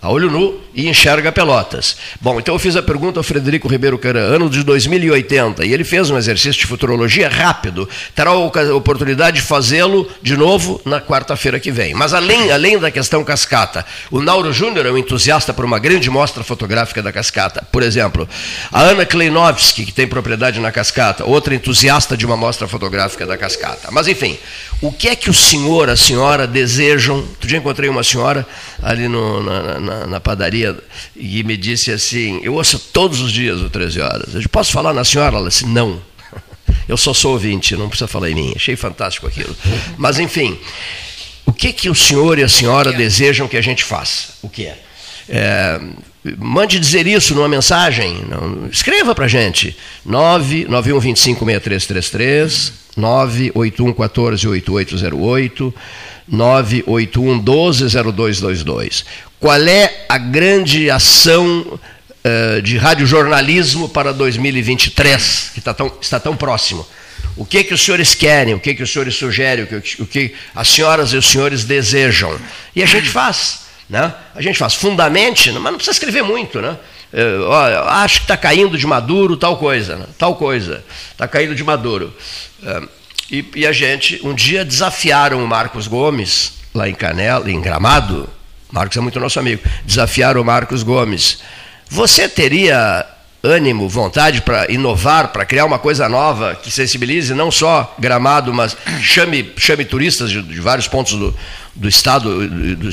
a olho nu e enxerga Pelotas. Bom, então eu fiz a pergunta ao Frederico Ribeiro Caran, ano de 2080, e ele fez um exercício de futurologia rápido. Terá a oportunidade de fazê-lo de novo na quarta-feira que vem. Mas além, além da questão cascata, o Nauro Júnior é um entusiasta por uma grande mostra fotográfica da cascata. Por exemplo, a Ana Kleinovski, que tem propriedade na cascata, outra entusiasta de uma mostra fotográfica da cascata. Mas enfim, o que é que o senhor, a senhora desejam? Outro dia encontrei uma senhora ali no, na, na, na, padaria e me disse assim: Eu ouço todos os dias o 13 horas. Eu posso falar na senhora? Ela disse: Não. Eu só sou ouvinte, não precisa falar em mim. Achei fantástico aquilo. Mas, enfim, o que, que o senhor e a senhora desejam que a gente faça? O que é? é mande dizer isso numa mensagem. Escreva para a gente. 99125 6333 981 14 8808, 981 12 0222. Qual é a grande ação uh, de radiojornalismo para 2023, que está tão, está tão próximo? O que, que os senhores querem, o que, que os senhores sugerem, o que, o que as senhoras e os senhores desejam? E a gente faz. Né? A gente faz fundamente, mas não precisa escrever muito, né? Eu, ó, acho que está caindo de Maduro tal coisa, né? tal coisa, está caindo de Maduro. E, e, a gente, um dia desafiaram o Marcos Gomes, lá em Canela, em Gramado, Marcos é muito nosso amigo, desafiaram o Marcos Gomes. Você teria ânimo, vontade para inovar, para criar uma coisa nova que sensibilize não só Gramado, mas chame, chame turistas de, de vários pontos do, do estado e do,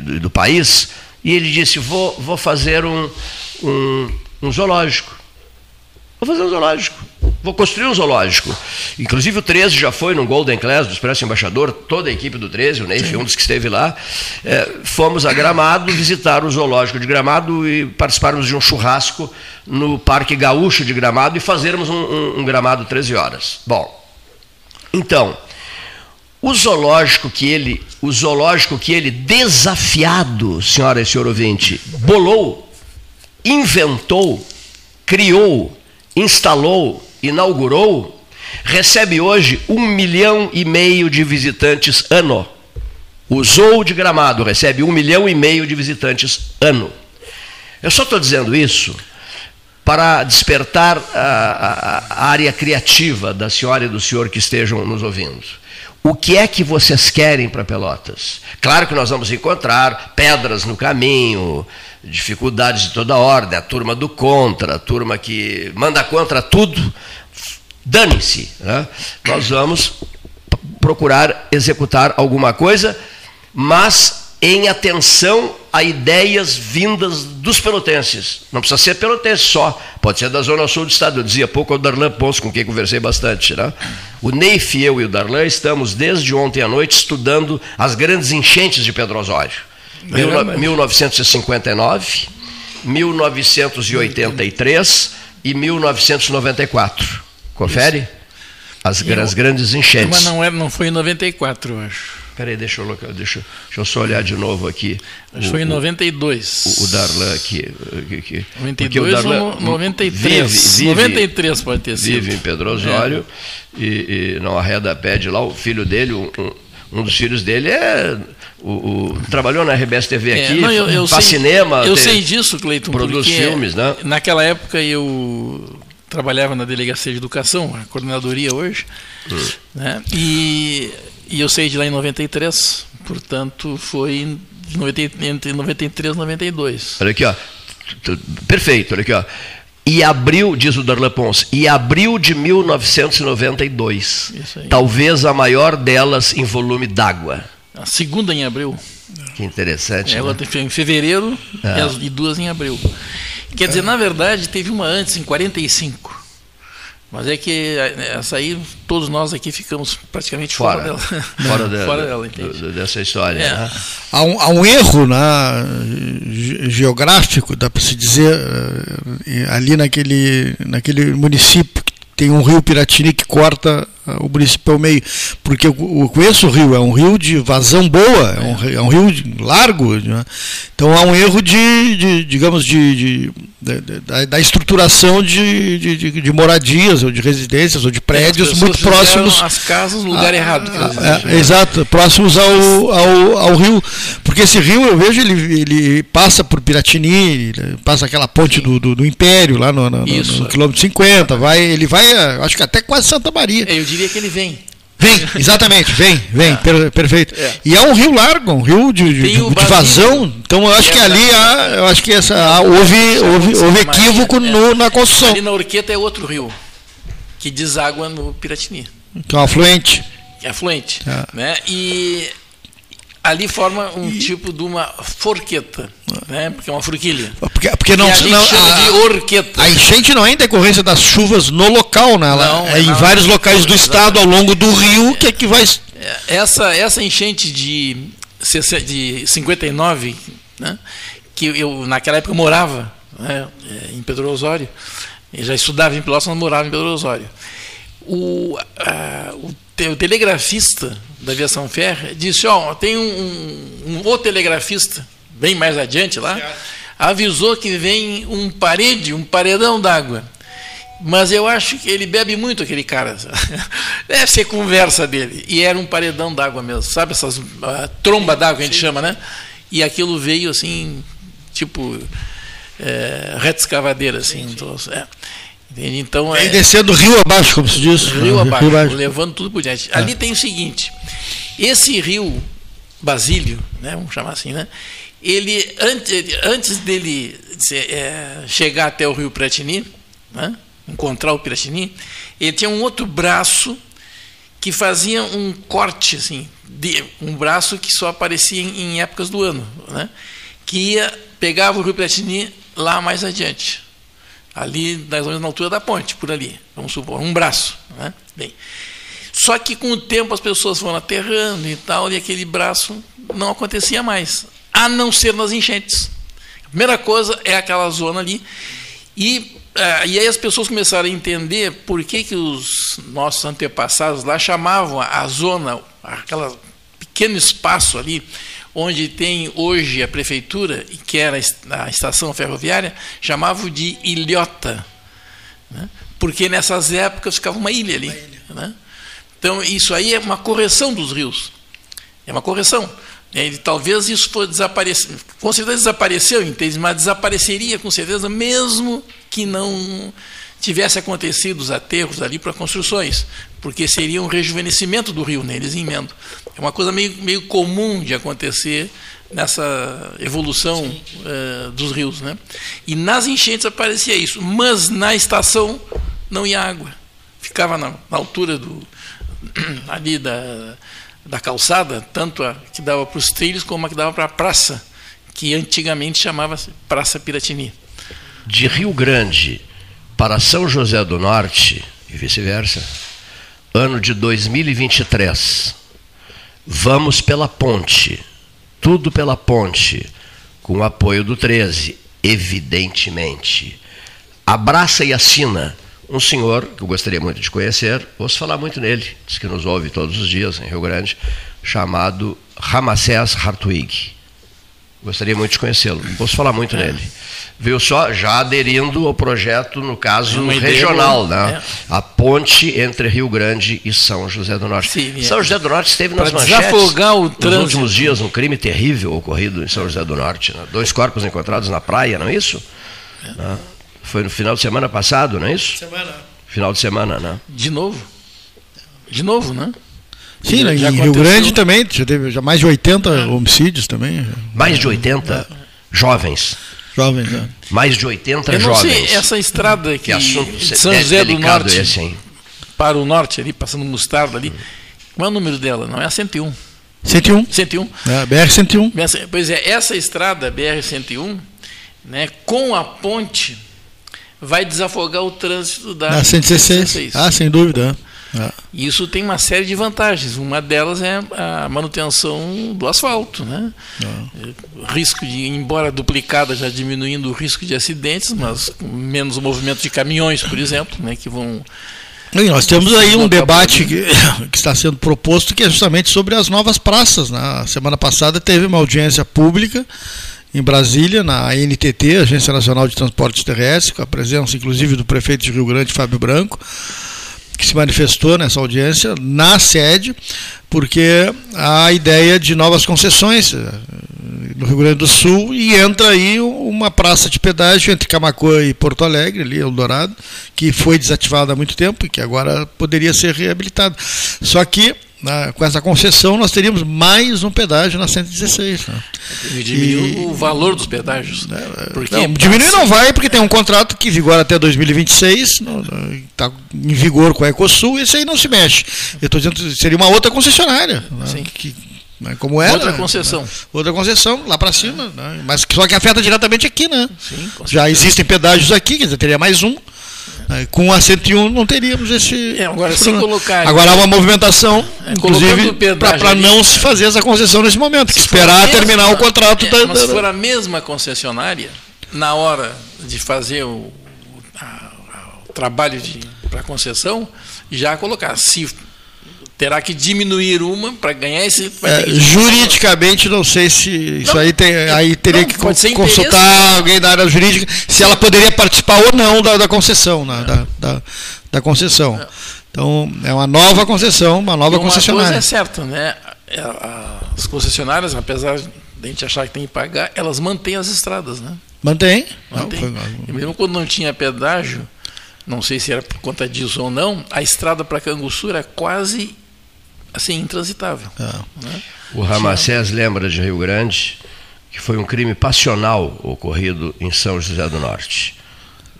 do, do, país? E ele disse: vou, vou fazer um, um, um zoológico. Vou fazer um zoológico. Vou construir um zoológico. Inclusive o 13 já foi no Golden Class do Expresso Embaixador, toda a equipe do 13, o Neif, um dos que esteve lá. É, fomos a Gramado visitar o zoológico de Gramado e participarmos de um churrasco no Parque Gaúcho de Gramado e fazermos um, um, um Gramado 13 horas. Bom, então, o zoológico que ele, o zoológico que ele desafiado, senhora e senhor ouvinte, bolou, inventou, criou, instalou, inaugurou, recebe hoje um milhão e meio de visitantes ano. O de Gramado recebe um milhão e meio de visitantes ano. Eu só estou dizendo isso para despertar a, a, a, área criativa da senhora e do senhor que estejam nos ouvindo. O que é que vocês querem para Pelotas? Claro que nós vamos encontrar pedras no caminho, dificuldades de toda ordem, a turma do contra, a turma que manda contra tudo, dane-se. Né? Nós vamos procurar executar alguma coisa, mas em atenção a ideias vindas dos pelotenses. Não precisa ser pelotense só, pode ser da Zona Sul do Estado. Eu dizia pouco ao Darlan Ponce, com quem conversei bastante. Né? O Neif, eu e o Darlan estamos desde ontem à noite estudando as grandes enchentes de Pedro Osório. 1959, 1983 e 1994. Confere? As, as grandes enchentes. Mas não, é, não foi em 94, eu acho. Peraí, deixa eu, deixa, deixa eu só olhar de novo aqui. Acho foi em 92. O, o Darlan aqui. aqui 92 Darlan ou 93? Vive, vive, 93 pode ter sido. Vive em Pedro Osório é. e, e não arreda pé de lá. O filho dele, um, um dos filhos dele é o, o, trabalhou na RBS TV é, aqui, é, não, eu, eu faz sei, cinema. Eu sei disso, Cleiton. Produz filmes, né? Naquela época eu trabalhava na delegacia de educação, a coordenadoria hoje, hum. né? e, e eu saí de lá em 93, portanto foi 90, entre 93 e 92. Olha aqui, ó. Perfeito, olha aqui, ó. E abril, diz o Darlan Ponce, e abril de 1992. Talvez a maior delas em volume d'água. A segunda em abril. Que interessante. É, né? em fevereiro é. e duas em abril. Quer dizer, na verdade, teve uma antes, em 45. Mas é que essa aí, todos nós aqui ficamos praticamente fora, fora dela. Fora, dela, fora dela, dessa história. É. Né? Há, um, há, um, erro né, geográfico, dá para se dizer, eh, ali naquele, naquele município que tem um rio Piratini que corta o município ao meio, porque eu, conheço o rio, é um rio de vazão boa, é um, é um rio largo, né? então há um erro de, de digamos, de, de, de da, da, estruturação de, de, moradias ou de residências ou de prédios muito próximos. As casas no lugar a, errado. A, é, exato, próximos ao, ao, ao, rio, porque esse rio eu vejo ele, ele passa por Piratini, passa aquela ponte do, do, do, Império lá no, no, no, no quilômetro 50, vai, ele vai, acho que até quase Santa Maria. É, eu diria que ele vem. Vem, exatamente, vem, vem, é. per, perfeito. É. E é um rio largo, um rio de, de, de vazão, então eu acho que ali há, eu acho que essa, houve, houve, houve equívoco é. no, na construção. Ali na Orqueta é outro rio, que deságua no Piratini. Que é um afluente. É afluente. É. Né? E ali forma um e... tipo de uma forqueta, né? porque é uma forquilha. Porque, porque não, e não a, de orqueta. A enchente não é em decorrência das chuvas no local, né? Ela não, é em vários locais do estado ao longo do rio que é que vai. É, essa, essa enchente de, de 59, né? que eu naquela época morava né? É, em Pedro Osório, eu já estudava em Pelotas, mas morava em Pedro Osório. O, a, o o telegrafista da aviação férrea disse, ó, oh, tem um, um, um, telegrafista, bem mais adiante lá, avisou que vem um parede, um paredão d'água. Mas eu acho que ele bebe muito, aquele cara. Deve ser conversa dele. E era um paredão d'água mesmo. Sabe essas tromba d'água que a gente chama, né? E aquilo veio assim, tipo, é, reta escavadeira, assim. Então, é. Entende? Então, é, descendo rio abaixo, como se diz. Rio, ah, abaixo, rio abaixo, levando tudo por diante. Ali tem o seguinte: esse rio Basílio, né, vamos chamar assim, né? Ele, antes, antes dele é, chegar até o rio Piratini, né, encontrar o Piratini, ele tinha um outro braço que fazia um corte, assim, de, um braço que só aparecia em, em épocas do ano, né? que ia, pegava o rio Piratini lá mais adiante. Ali, menos na altura da ponte, por ali. Vamos supor, um braço. Né? Bem, só que com o tempo as pessoas foram aterrando e tal, e aquele braço não acontecia mais, a não ser nas enchentes. A primeira coisa é aquela zona ali. E, uh, e aí as pessoas começaram a entender por que, que os nossos antepassados lá chamavam a zona, aquele pequeno espaço ali, onde tem hoje a prefeitura, que era a estação ferroviária, chamavam de ilhota. Né? Porque nessas épocas ficava uma ilha ali. Né? Então, isso aí é uma correção dos rios. É uma correção. E, talvez isso for desaparecer. Com certeza desapareceu, entende? mas desapareceria com certeza, mesmo que não tivesse acontecido os aterros ali para construções, porque seria um rejuvenescimento do rio, né? eles emendam. É uma coisa meio, meio comum de acontecer nessa evolução uh, dos rios. Né? E nas enchentes aparecia isso, mas na estação não ia água. Ficava na, na altura do, ali da, da calçada, tanto a que dava para os trilhos como a que dava para a praça, que antigamente chamava-se Praça Piratini. De Rio Grande para São José do Norte e vice-versa, ano de 2023. Vamos pela ponte, tudo pela ponte, com o apoio do 13, evidentemente. Abraça e assina um senhor que eu gostaria muito de conhecer, ouço falar muito nele, diz que nos ouve todos os dias em Rio Grande, chamado Ramacés Hartwig. Gostaria muito de conhecê-lo, ouço falar muito é. nele. Viu só, já aderindo ao projeto, no caso regional, né? É. A ponte entre Rio Grande e São José do Norte. Sim, São José do Norte esteve nas manchetes nos últimos dias, um crime terrível ocorrido em São José do Norte. Né? Dois corpos encontrados na praia, não é isso? É. Né? Foi no final de semana passado, não é isso? Semana. Final de semana, né? De novo. De novo, né? Sim, já, em Rio Grande também, já teve já mais de 80 é. homicídios também. Mais de 80 é. jovens. Jovens, é. Mais de 80 Eu jovens. Sei, essa estrada que, que assunto de São José do Norte esse, para o norte ali, passando Mostarda ali. Qual é o número dela? Não é a 101. 101. 101. É, BR-101. Pois é, essa estrada BR-101, né, com a ponte vai desafogar o trânsito da ah, 116. 116. Ah, sem dúvida. É. Isso tem uma série de vantagens. Uma delas é a manutenção do asfalto, né? É. Risco de, embora duplicada, já diminuindo o risco de acidentes, mas menos o movimento de caminhões, por exemplo, né, que vão e nós temos aí um debate que, que, está sendo proposto que é justamente sobre as novas praças. Na né? semana passada teve uma audiência pública em Brasília, na ANTT, Agência Nacional de Transportes Terrestres, com a presença inclusive do prefeito de Rio Grande, Fábio Branco, que se manifestou nessa audiência na sede, porque há ideia de novas concessões eh, no Rio Grande do Sul e entra aí uma praça de pedágio entre Camacuã e Porto Alegre, ali, Eldorado, que foi desativada há muito tempo e que agora poderia ser reabilitada. Só que na, com essa concessão, nós teríamos mais um pedágio na 116. Né? Diminuiu e, o valor dos pedágios. Né, porque não, diminuir não vai, porque tem um contrato que vigora até 2026, está em vigor com a Ecosul, e esse aí não se mexe. Eu estou dizendo que seria uma outra concessionária. Né, que, né, como era. Outra concessão. Né, outra concessão, lá para cima. Né, mas só que afeta diretamente aqui, né? Sim, Já existem pedágios aqui, quer dizer, teria mais um. Com a 101 não teríamos esse. É, agora, se colocar. Agora há uma movimentação, é, inclusive, para não se fazer essa concessão nesse momento, que esperar mesma, terminar o contrato. É, da, mas se for a mesma concessionária, na hora de fazer o, a, a, o trabalho para concessão, já colocar. Se terá que diminuir uma para ganhar esse. É, juridicamente, não sei se isso não, aí tem, aí teria não, que consultar alguém da área jurídica se ela poderia participar ou não da, da concessão, né, da, da, da, concessão. Então é uma nova concessão, uma nova uma concessionária. Coisa é certa, né? É, as concessionárias, apesar de a gente achar que tem que pagar, elas mantêm as estradas, né? Mantém. Mantém. Não, foi... E mesmo quando não tinha pedágio, não sei se era por conta disso ou não, a estrada para Canguçu era quase assim, intransitável. Ah. Né? O Ramacés lembra de Rio Grande que foi um crime passional ocorrido em São José do Norte.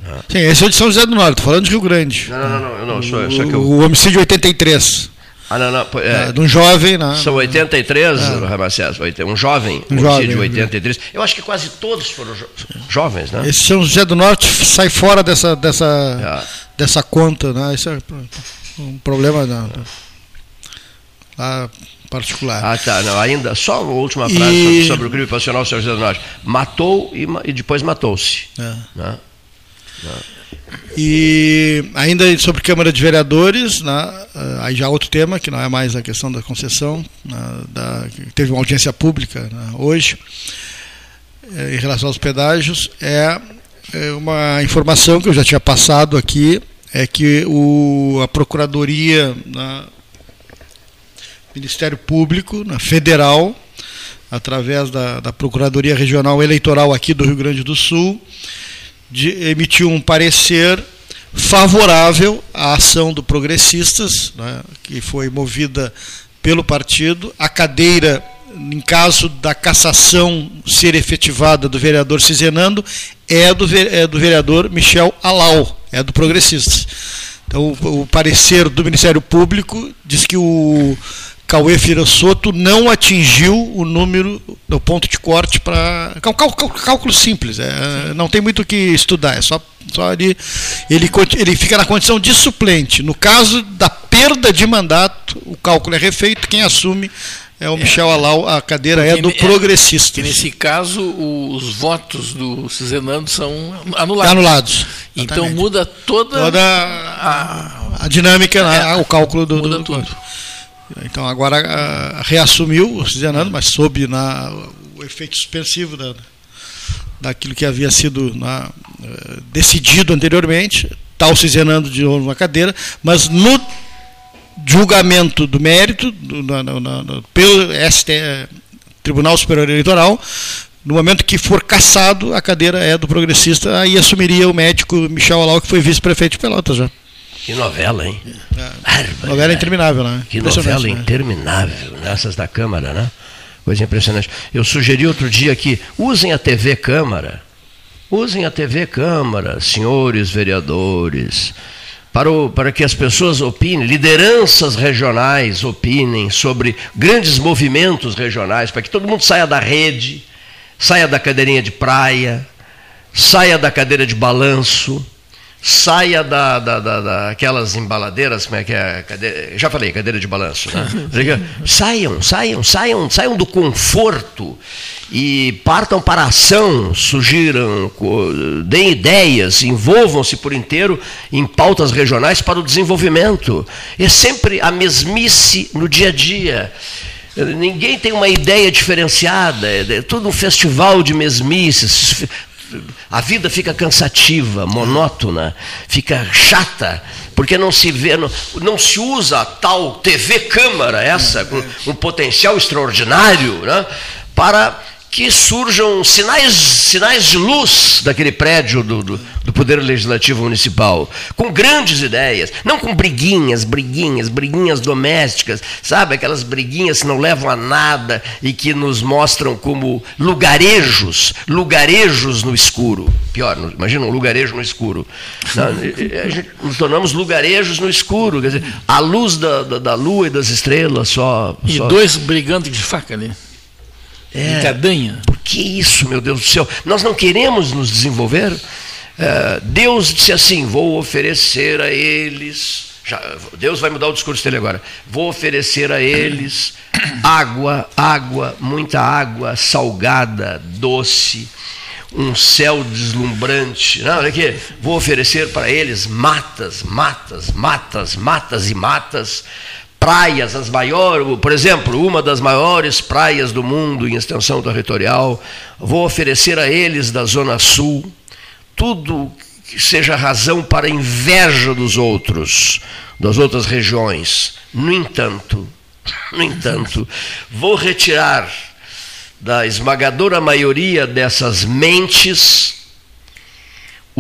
Né? Sim, esse é de São José do Norte, estou falando de Rio Grande. Não, não, não, não, não só, só que eu... O homicídio 83. Ah, não, não, é, de um jovem. Né? São 83, é. Ramacés, um jovem, um jovem de 83. Eu acho que quase todos foram jo jovens, né? Esse São José do Norte sai fora dessa, dessa, é. dessa conta, né? Isso é um problema da, particular. Ah, tá. Não, ainda, só uma última frase e... sobre, sobre, o crime passional São José Norte. Matou e, e depois matou-se. É. Né? E ainda sobre Câmara de Vereadores, né, eh, aí já outro tema, que não é mais a questão da concessão, né, da, teve uma audiência pública né, hoje, é, em relação aos pedágios, é, é, uma informação que eu já tinha passado aqui, é que o, a Procuradoria, né, Ministério Público, na Federal, através da, da Procuradoria Regional Eleitoral aqui do Rio Grande do Sul, de, emitiu um parecer favorável à ação do Progressistas, né, que foi movida pelo partido. A cadeira, em caso da cassação ser efetivada do vereador Cizenando, é do, é do vereador Michel Alau, é do Progressistas. Então, o, o parecer do Ministério Público diz que o Cauê Firassoto não atingiu o número do ponto de corte para. Cálculo, cálculo, simples, é, não tem muito o que estudar, é só, só ele, ele, ele fica na condição de suplente. No caso da perda de mandato, o cálculo é refeito, quem assume é o Michel é, Alau, a cadeira é do progressista. É, nesse caso, os votos do Cizenando são anulados. Anulados. Então muda toda, toda a, a dinâmica, né, é, o cálculo do. Muda do, tudo. Então agora uh, reassumiu o Cizenando, mas sob na, o efeito suspensivo da, daquilo que havia sido na, uh, decidido anteriormente. Está o Cizenando de novo na cadeira, mas no julgamento do mérito do, na, na, pelo ST, Tribunal Superior Eleitoral, no momento que for cassado, a cadeira é do progressista, aí assumiria o médico Michel Alau, que foi vice-prefeito de Pelotas já. Que novela, hein? É. novela interminável, né? Que novela né? interminável, nessas da Câmara, né? Coisa impressionante. Eu sugeri outro dia que usem a TV Câmara. Usem a TV Câmara, senhores vereadores, para, o, para que as pessoas opinem, lideranças regionais opinem sobre grandes movimentos regionais, para que todo mundo saia da rede, saia da cadeirinha de praia, saia da cadeira de balanço saia da, da, da, daquelas embaladeiras, como é que é? Cadeira, já falei, cadeira de balanço. Né? saiam, saiam, saiam, saiam do conforto e partam para a ação, sugiram, deem ideias, envolvam-se por inteiro em pautas regionais para o desenvolvimento. É sempre a mesmice no dia a dia. Ninguém tem uma ideia diferenciada, é tudo um festival de mesmices, a vida fica cansativa, monótona, fica chata, porque não se vê, não, não se usa a tal TV câmara, essa, com um potencial extraordinário, né, para que surjam sinais, sinais de luz daquele prédio do, do, do, Poder Legislativo Municipal, com grandes ideias, não com briguinhas, briguinhas, briguinhas domésticas, sabe? Aquelas briguinhas que não levam a nada e que nos mostram como lugarejos, lugarejos no escuro. Pior, imagina um lugarejo no escuro. nos tornamos lugarejos no escuro, quer dizer, a luz da, da, da lua e das estrelas só. E só... dois brigantes de faca ali. É, cadanha. Por que isso, meu Deus do céu? Nós não queremos nos desenvolver? É, Deus disse assim: vou oferecer a eles. Já, Deus vai mudar o discurso dele agora. Vou oferecer a eles água, água, muita água salgada, doce, um céu deslumbrante. Não, olha aqui. Vou oferecer para eles matas, matas, matas, matas e matas praias, as maiores, por exemplo, uma das maiores praias do mundo em extensão territorial, vou oferecer a eles da Zona Sul tudo que seja razão para inveja dos outros, das outras regiões. No entanto, no entanto, vou retirar da esmagadora maioria dessas mentes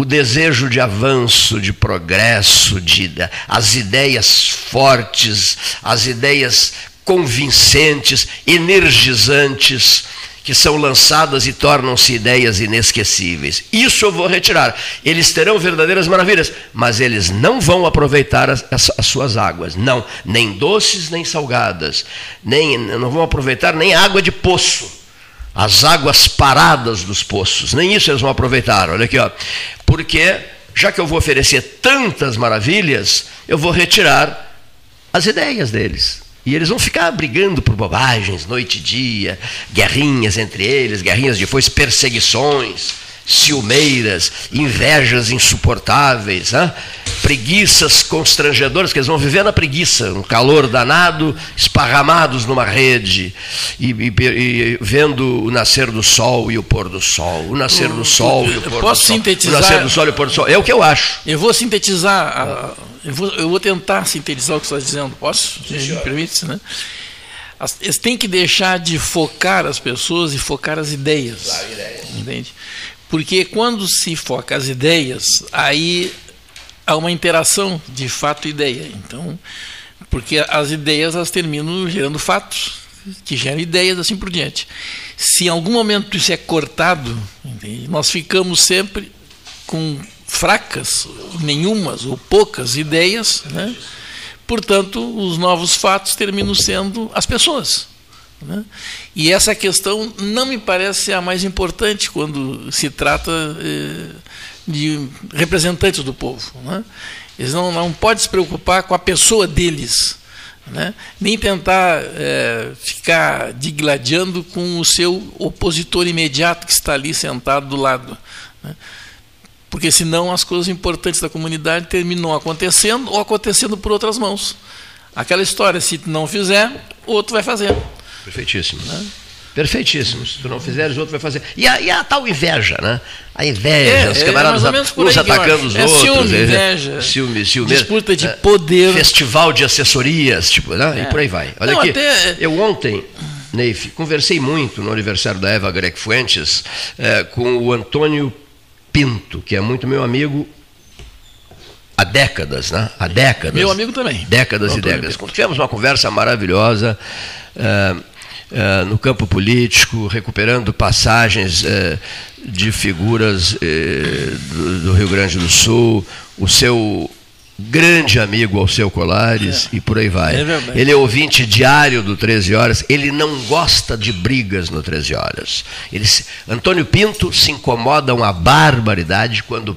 o desejo de avanço, de progresso, de, as ideias fortes, as ideias convincentes, energizantes, que são lançadas e tornam-se ideias inesquecíveis. Isso eu vou retirar. Eles terão verdadeiras maravilhas, mas eles não vão aproveitar as, as, as suas águas. Não, nem doces, nem salgadas. Nem, não vão aproveitar nem água de poço. As águas paradas dos poços. Nem isso eles vão aproveitar. Olha aqui, ó. Porque, já que eu vou oferecer tantas maravilhas, eu vou retirar as ideias deles. E eles vão ficar brigando por bobagens, noite e dia, guerrinhas entre eles, guerrinhas de foice, perseguições, ciumeiras, invejas insuportáveis, hein? Preguiças constrangedoras, que eles vão viver na preguiça, um calor danado, esparramados numa rede, e, e, e, vendo o nascer do sol e o pôr do sol, o nascer do sol e o pôr posso do sol. Sintetizar, o nascer do sol e o pôr do sol. É o que eu acho. Eu vou sintetizar, a, eu, vou, eu vou tentar sintetizar o que você está dizendo. Posso? Me permite, né? Eles têm que deixar de focar as pessoas e focar as ideias. Claro, ideias. Entende? Porque quando se foca as ideias, aí há uma interação de fato e ideia. Então, porque as ideias elas terminam gerando fatos, que geram ideias assim por diante. Se em algum momento isso é cortado, entende? nós ficamos sempre com fracas, nenhumas ou poucas ideias, né? portanto, os novos fatos terminam sendo as pessoas. Né? E essa questão não me parece a mais importante quando se trata eh, de representantes do povo. Né? Eles não, não podem se preocupar com a pessoa deles, né? nem tentar eh, ficar digladiando com o seu opositor imediato que está ali sentado do lado. Né? Porque senão as coisas importantes da comunidade terminam acontecendo ou acontecendo por outras mãos. Aquela história, se não fizer, outro vai fazer. Perfeitíssimo. Né? Perfeitíssimo. Se tu não fizeres, o outro vai fazer. E a, e a tal inveja, né? A inveja, é, os camaradas é uns atacando os é outros. Ciúme, é, inveja. Ciúme, ciúme. Disputa de poder. Festival de assessorias, tipo, né? E por aí vai. Olha não, aqui. Até... Eu ontem. Neif, conversei muito no aniversário da Eva Greg Fuentes eh, com o Antônio Pinto, que é muito meu amigo há décadas, né? Há décadas. Meu amigo também. Décadas e décadas. Pinto. Tivemos uma conversa maravilhosa. Uh, uh, no campo político, recuperando passagens uh, de figuras do, do, Rio Grande do Sul, o seu grande amigo Alceu Colares é. e por aí vai. É ele é ouvinte diário do 13 Horas, ele não gosta de brigas no 13 Horas. Ele, Antônio Pinto se incomoda uma barbaridade quando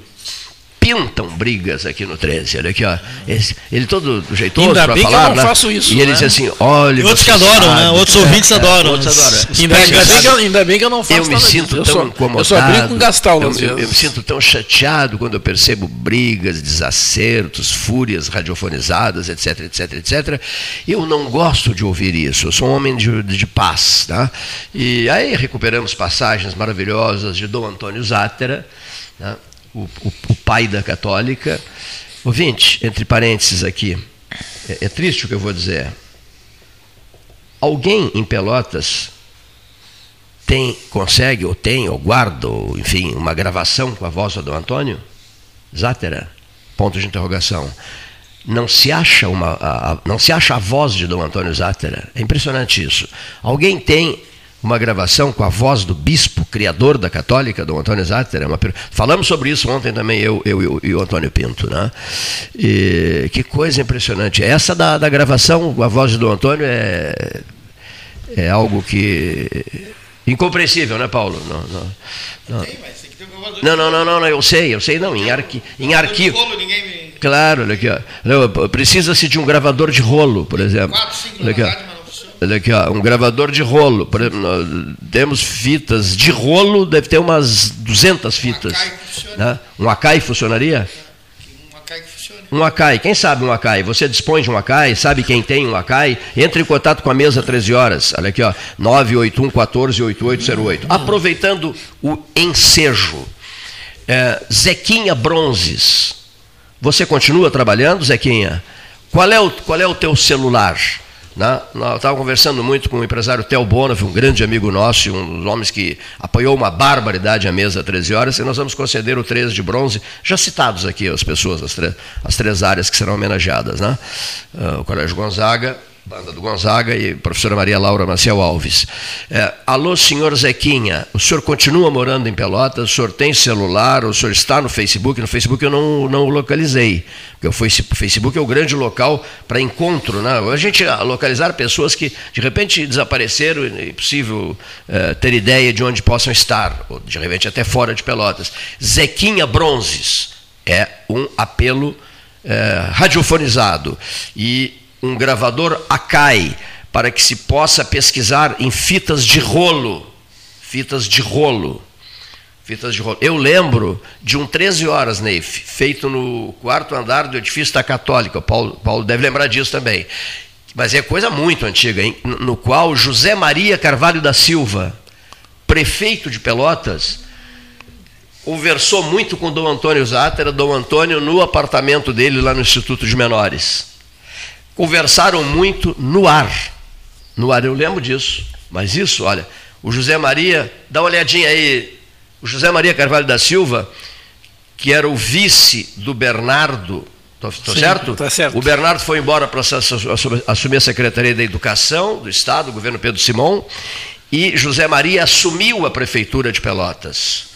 pintam brigas aqui no 13. Olha aqui, ó. Esse, ele todo jeitoso para falar. Que eu não né? faço isso, e ele né? diz assim: olha. E outros que adoram, sabe, né? Outros ouvintes é, adoram. Outros adoram. Ainda, ainda, bem que eu, ainda bem que eu não faço Eu me sinto tão só, incomodado. Eu só brigo com Gastal, eu, eu, eu me sinto tão chateado quando eu percebo brigas, desacertos, fúrias radiofonizadas, etc, etc, etc. Eu não gosto de ouvir isso. Eu sou um homem de, de paz. Tá? E aí recuperamos passagens maravilhosas de Dom Antônio Zátera. Tá? O, o, o pai da católica. Ouvinte, entre parênteses aqui, é, é triste o que eu vou dizer. Alguém em Pelotas tem, consegue, ou tem, ou guarda, ou, enfim, uma gravação com a voz do Antônio? Zátera? Ponto de interrogação. Não se acha uma, a, a, não se acha a voz de Dom Antônio Zátera. É impressionante isso. Alguém tem uma gravação com a voz do bispo, criador da católica, do Antônio Zatter. Uma... Falamos sobre isso ontem também, eu, eu, e o Antônio Pinto. Né? E, que coisa impressionante. Essa da, da gravação, a voz do Antônio, é, é algo que. incompreensível, né, Paulo? Não, não, não. Não, não, não, não, eu sei, eu sei, não, em, arqui, em arquivo. Claro, olha aqui, ó. Precisa-se de um gravador de rolo, por exemplo. Olha aqui, ó. Olha aqui, ó, um gravador de rolo. Por exemplo, temos fitas de rolo, deve ter umas 200 fitas. Um né? Um Akai funcionaria? Um funciona. Um Akai, quem sabe um Akai? Você dispõe de um Akai, sabe quem tem um Akai? Entre em contato com a mesa 13 horas. Olha aqui, ó, 981 14 8808. Aproveitando o ensejo. É, Zequinha Bronzes. Você continua trabalhando, Zequinha? Qual é o, qual é o teu celular? Né? Eu estava conversando muito com o empresário Theo Bonaf, um grande amigo nosso, um dos homens que apoiou uma barbaridade à mesa 13 horas, e nós vamos conceder o 13 de bronze, já citados aqui as pessoas, as, as três áreas que serão homenageadas. Né? Uh, o Colégio Gonzaga, banda do Gonzaga e professora Maria Laura Maciel Alves. É, Alô, senhor Zequinha, o senhor continua morando em Pelotas? O senhor tem celular? O senhor está no Facebook? No Facebook eu não, não localizei, porque o Facebook é o grande local para encontro. Né? A gente localizar pessoas que de repente desapareceram é possível é, ter ideia de onde possam estar, ou de repente até fora de Pelotas. Zequinha Bronzes é um apelo é, radiofonizado. E um gravador Akai para que se possa pesquisar em fitas de rolo. Fitas de rolo. Fitas de rolo. Eu lembro de um 13 horas, Neif, feito no quarto andar do edifício da Católica. O Paulo, Paulo deve lembrar disso também. Mas é coisa muito antiga, hein? no qual José Maria Carvalho da Silva, prefeito de Pelotas, conversou muito com Dom Antônio Zátera, Dom Antônio no apartamento dele lá no Instituto de Menores conversaram muito no ar. No ar, eu lembro disso. Mas isso, olha, o José Maria, dá uma olhadinha aí, o José Maria Carvalho da Silva, que era o vice do Bernardo, Estou certo? Tá certo? O Bernardo foi embora para assumir a Secretaria da Educação do Estado, o governo Pedro Simão, e José Maria assumiu a Prefeitura de Pelotas.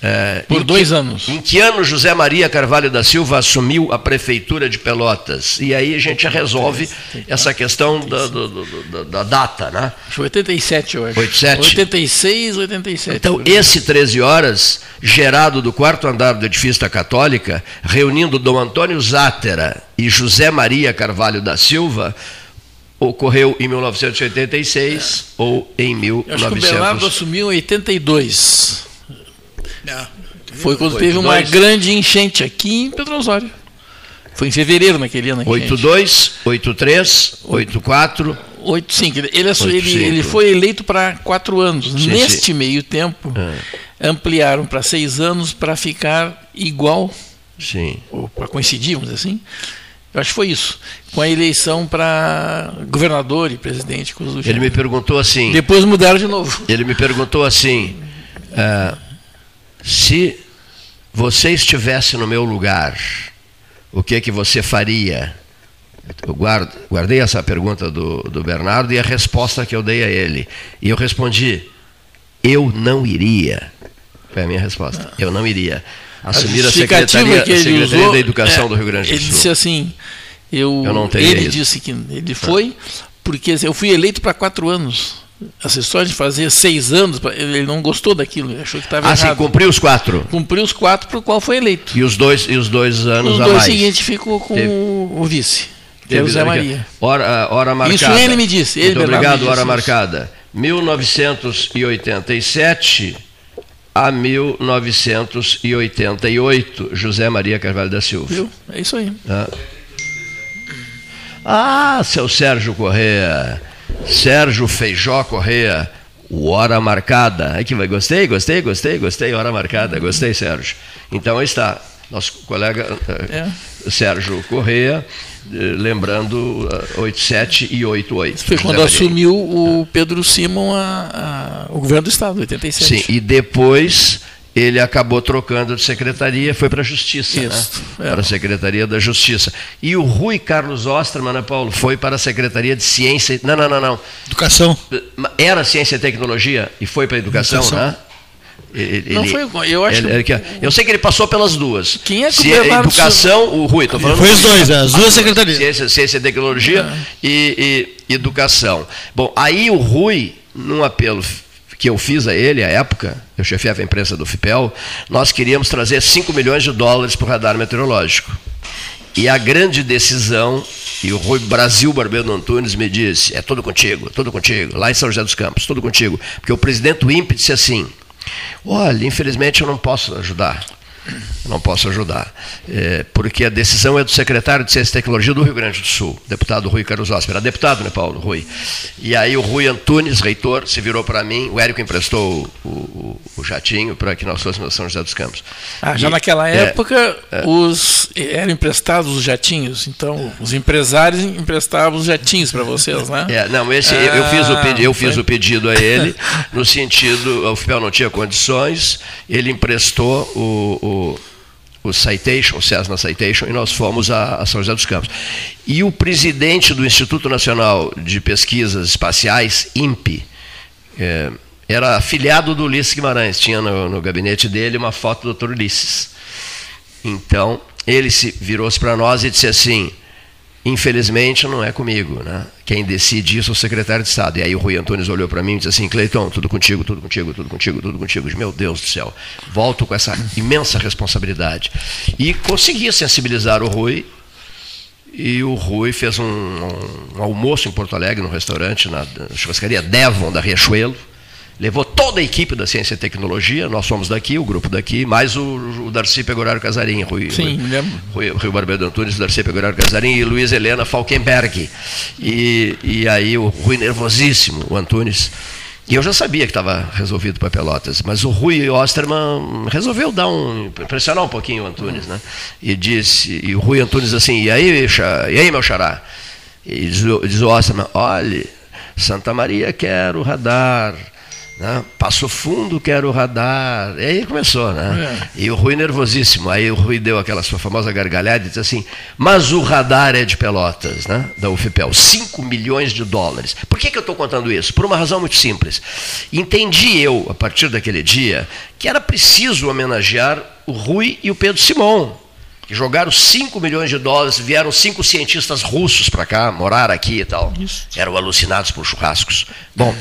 É, Por dois que, anos. Em que ano José Maria Carvalho da Silva assumiu a prefeitura de Pelotas? E aí a gente resolve essa questão da, do, do, da data, né? Foi 87, eu acho. 87? 86, 87. Então, esse 13 horas, gerado do quarto andar do edifício da Católica, reunindo Dom Antônio Zátera e José Maria Carvalho da Silva, ocorreu em 1986 é. ou em 1900. Eu acho que o Bernardo assumiu em 82. É. Foi quando foi teve uma grande enchente aqui em Pedro Osório. Foi em fevereiro naquele ano. 82, 83, 84. 85. Ele, ele, ele foi eleito para quatro anos. Sim, Neste sim. meio tempo, é. ampliaram para seis anos para ficar igual. Sim. Ou para coincidir, vamos dizer assim. Eu acho que foi isso. Com a eleição para governador e presidente. Ele me perguntou assim. Depois mudaram de novo. Ele me perguntou assim. Uh, se você estivesse no meu lugar, o que que você faria? Eu guardo, guardei essa pergunta do, do Bernardo e a resposta que eu dei a ele. E eu respondi: eu não iria. Foi a minha resposta. Eu não iria assumir a, a Secretaria, a Secretaria usou, da Educação é, do Rio Grande do Sul. Ele disse assim: eu, eu não teria ele ido. disse que ele foi porque eu fui eleito para quatro anos. Essa história de fazer seis anos, ele não gostou daquilo, ele achou que estava ah, errado. Ah, sim, cumpriu os quatro. Cumpriu os quatro para o qual foi eleito. E os dois, e os dois anos os a dois mais? Os seguintes ficou com Teve. o vice, que é o Zé Maria. Hora, hora marcada. Isso ele me disse. Ele Muito obrigado, hora marcada. 1987 a 1988, José Maria Carvalho da Silva. Viu? É isso aí. Ah, ah seu Sérgio Correa. Sérgio Feijó Correa, o Hora Marcada. Aqui vai, gostei, gostei, gostei, gostei, Hora Marcada, gostei, Sérgio. Então aí está, nosso colega é. Sérgio Correa, eh, lembrando 87 e 88. Foi quando assumiu o Pedro Simon a, a, o governo do Estado, 87. Sim, e depois ele acabou trocando de secretaria, foi para a Justiça, Isso, né? é. para a Secretaria da Justiça. E o Rui Carlos Osterman, né, Paulo, foi para a Secretaria de Ciência. Não, não, não, não. Educação. Era Ciência e Tecnologia e foi para a Educação, educação. né? Ele, não foi, eu acho. Ele, ele, eu sei que ele passou pelas duas. Quem é que Se, Educação, o Rui, estou falando. Foi os dois, as duas secretarias. Ciência, Ciência e Tecnologia é. e, e Educação. Bom, aí o Rui, num apelo que eu fiz a ele, à época, eu chefiava a imprensa do FIPEL, nós queríamos trazer 5 milhões de dólares para o radar meteorológico. E a grande decisão, e o Rui Brasil Barbeiro Antunes me disse, é tudo contigo, tudo contigo, lá em São José dos Campos, tudo contigo. Porque o presidente do INPE disse assim, olha, infelizmente eu não posso ajudar não posso ajudar. É, porque a decisão é do secretário de Ciência e Tecnologia do Rio Grande do Sul, deputado Rui Carlos Osper. Era deputado, né, Paulo? Rui. E aí o Rui Antunes, reitor, se virou para mim, o Érico emprestou o, o, o jatinho para que nós fôssemos a São José dos Campos. Ah, já e, naquela é, época é, os, eram emprestados os jatinhos, então os empresários emprestavam os jatinhos para vocês, né? É, não, esse, ah, eu, eu, fiz, o, ah, eu fiz o pedido a ele, no sentido, o FIPEL não tinha condições, ele emprestou o o Citation, o Cessna Citation, e nós fomos a, a, São José dos Campos. E o presidente do Instituto Nacional de Pesquisas Espaciais, INPE, é, era afiliado do Ulisses Guimarães, tinha no, no gabinete dele uma foto do Dr. Ulisses. Então, ele se virou-se para nós e disse assim: Infelizmente não é comigo, né? Quem decide isso é o secretário de Estado. E aí o Rui Antunes olhou para mim e disse assim: Cleiton, tudo contigo, tudo contigo, tudo contigo, tudo contigo. Meu Deus do céu, volto com essa imensa responsabilidade. E consegui sensibilizar o Rui. E o Rui fez um, um, almoço em Porto Alegre, no restaurante, na churrascaria Devon, da Riachuelo levou toda a equipe da Ciência e Tecnologia, nós somos daqui, o grupo daqui, mais o, o Darcy Pegorário Casarim, Rui, Sim, Rui, Rui, Rui Barbeiro Antunes, Darcy Pegorário Casarim e Luiz Helena Falkenberg. E, e aí o Rui nervosíssimo, o Antunes. E eu já sabia que estava resolvido para Pelotas, mas o Rui Osterman resolveu dar um pressionar um pouquinho o Antunes, né? E disse, e o Rui Antunes assim, e aí, e aí meu xará? E diz, diz o Osterman, olhe, Santa Maria quer o radar, né? Passo fundo, quero radar. E aí começou, né? É. E o Rui nervosíssimo. Aí o Rui deu aquela sua famosa gargalhada e disse assim: Mas o radar é de Pelotas, né? Da UFPEL. 5 milhões de dólares. Por que, que eu estou contando isso? Por uma razão muito simples. Entendi eu, a partir daquele dia, que era preciso homenagear o Rui e o Pedro Simon. Que jogaram 5 milhões de dólares, vieram cinco cientistas russos para cá, morar aqui e tal. Isso. Eram alucinados por churrascos. Bom.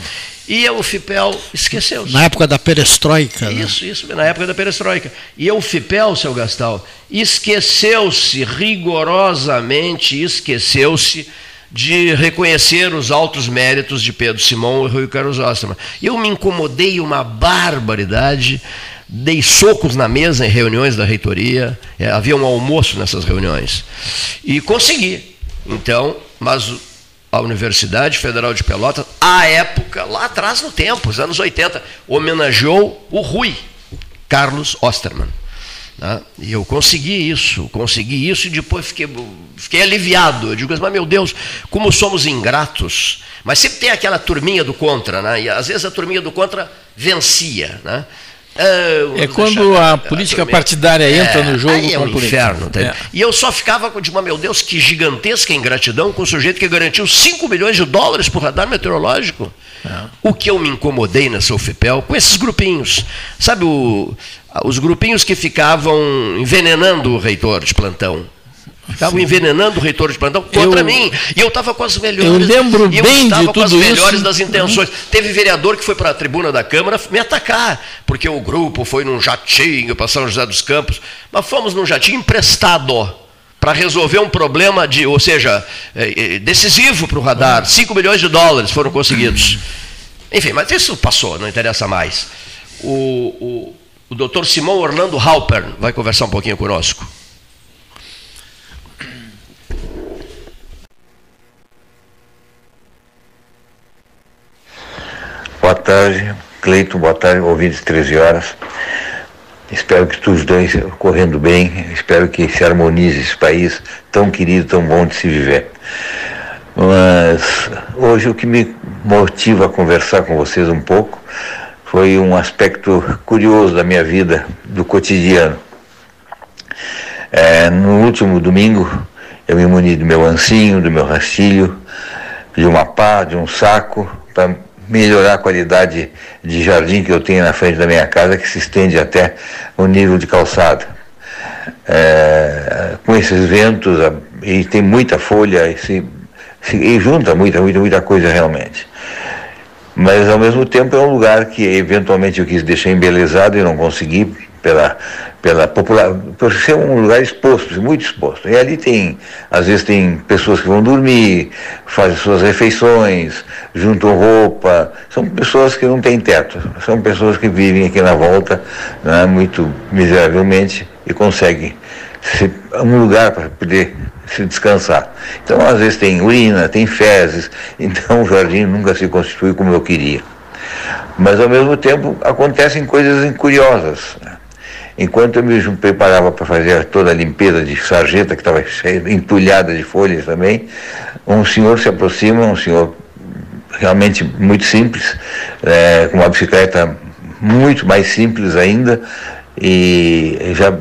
E a UFIPEL esqueceu-se. Na época da perestroika. Né? Isso, né? isso, na época da perestroika. E a UFIPEL, seu Gastal, esqueceu-se, rigorosamente esqueceu-se de reconhecer os altos méritos de Pedro Simão e Rui Carlos Osterman. Eu me incomodei uma barbaridade, dei socos na mesa em reuniões da reitoria, é, havia um almoço nessas reuniões, e consegui. Então, mas a Universidade Federal de Pelotas, à época, lá atrás no tempo, os anos 80, homenageou o Rui, Carlos Osterman. Né? E eu consegui isso, consegui isso e depois fiquei, fiquei aliviado. Eu digo, mas meu Deus, como somos ingratos. Mas sempre tem aquela turminha do contra, né? e às vezes a turminha do contra vencia. Né? É, é quando a política partidária é, entra no jogo. Aí é um inferno. Tá? É. E eu só ficava com de uma, meu Deus, que gigantesca ingratidão com o sujeito que garantiu 5 milhões de dólares por radar meteorológico. É. O que eu me incomodei nessa UFPEL com esses grupinhos. Sabe, o, os grupinhos que ficavam envenenando o reitor de plantão. Estavam envenenando o reitor de plantão contra eu, mim. E eu estava com as melhores. Eu lembro bem eu estava de com as melhores isso. das intenções. Teve vereador que foi para a tribuna da Câmara me atacar, porque o grupo foi num jatinho para São José dos Campos. Mas fomos num jatinho emprestado para resolver um problema de, ou seja, é, é, decisivo para o radar. 5 milhões de dólares foram conseguidos. Enfim, mas isso passou, não interessa mais. O, o, o doutor Simão Orlando Halpern vai conversar um pouquinho conosco. Boa tarde, Cleito, boa tarde, ouvintes 13 horas. Espero que todos dois correndo bem, espero que se harmonize esse país tão querido, tão bom de se viver. Mas hoje o que me motiva a conversar com vocês um pouco foi um aspecto curioso da minha vida, do cotidiano. É, no último domingo, eu me muni do meu ancinho, do meu rastilho, de uma pá, de um saco, para melhorar a qualidade de jardim que eu tenho na frente da minha casa, que se estende até o nível de calçada. É, com esses ventos, e tem muita folha, e, se, se, e junta muita, muita, muita coisa realmente. Mas ao mesmo tempo é um lugar que eventualmente eu quis deixar embelezado e não consegui pela, pela popular, por ser um lugar exposto, muito exposto. E ali tem, às vezes tem pessoas que vão dormir, fazem suas refeições, juntam roupa, são pessoas que não têm teto, são pessoas que vivem aqui na volta né, muito miseravelmente e conseguem se, um lugar para poder se descansar. Então, às vezes tem urina, tem fezes, então o jardim nunca se constitui como eu queria. Mas, ao mesmo tempo, acontecem coisas curiosas. Enquanto eu me preparava para fazer toda a limpeza de sarjeta, que estava entulhada de folhas também, um senhor se aproxima, um senhor realmente muito simples, é, com uma bicicleta muito mais simples ainda, E já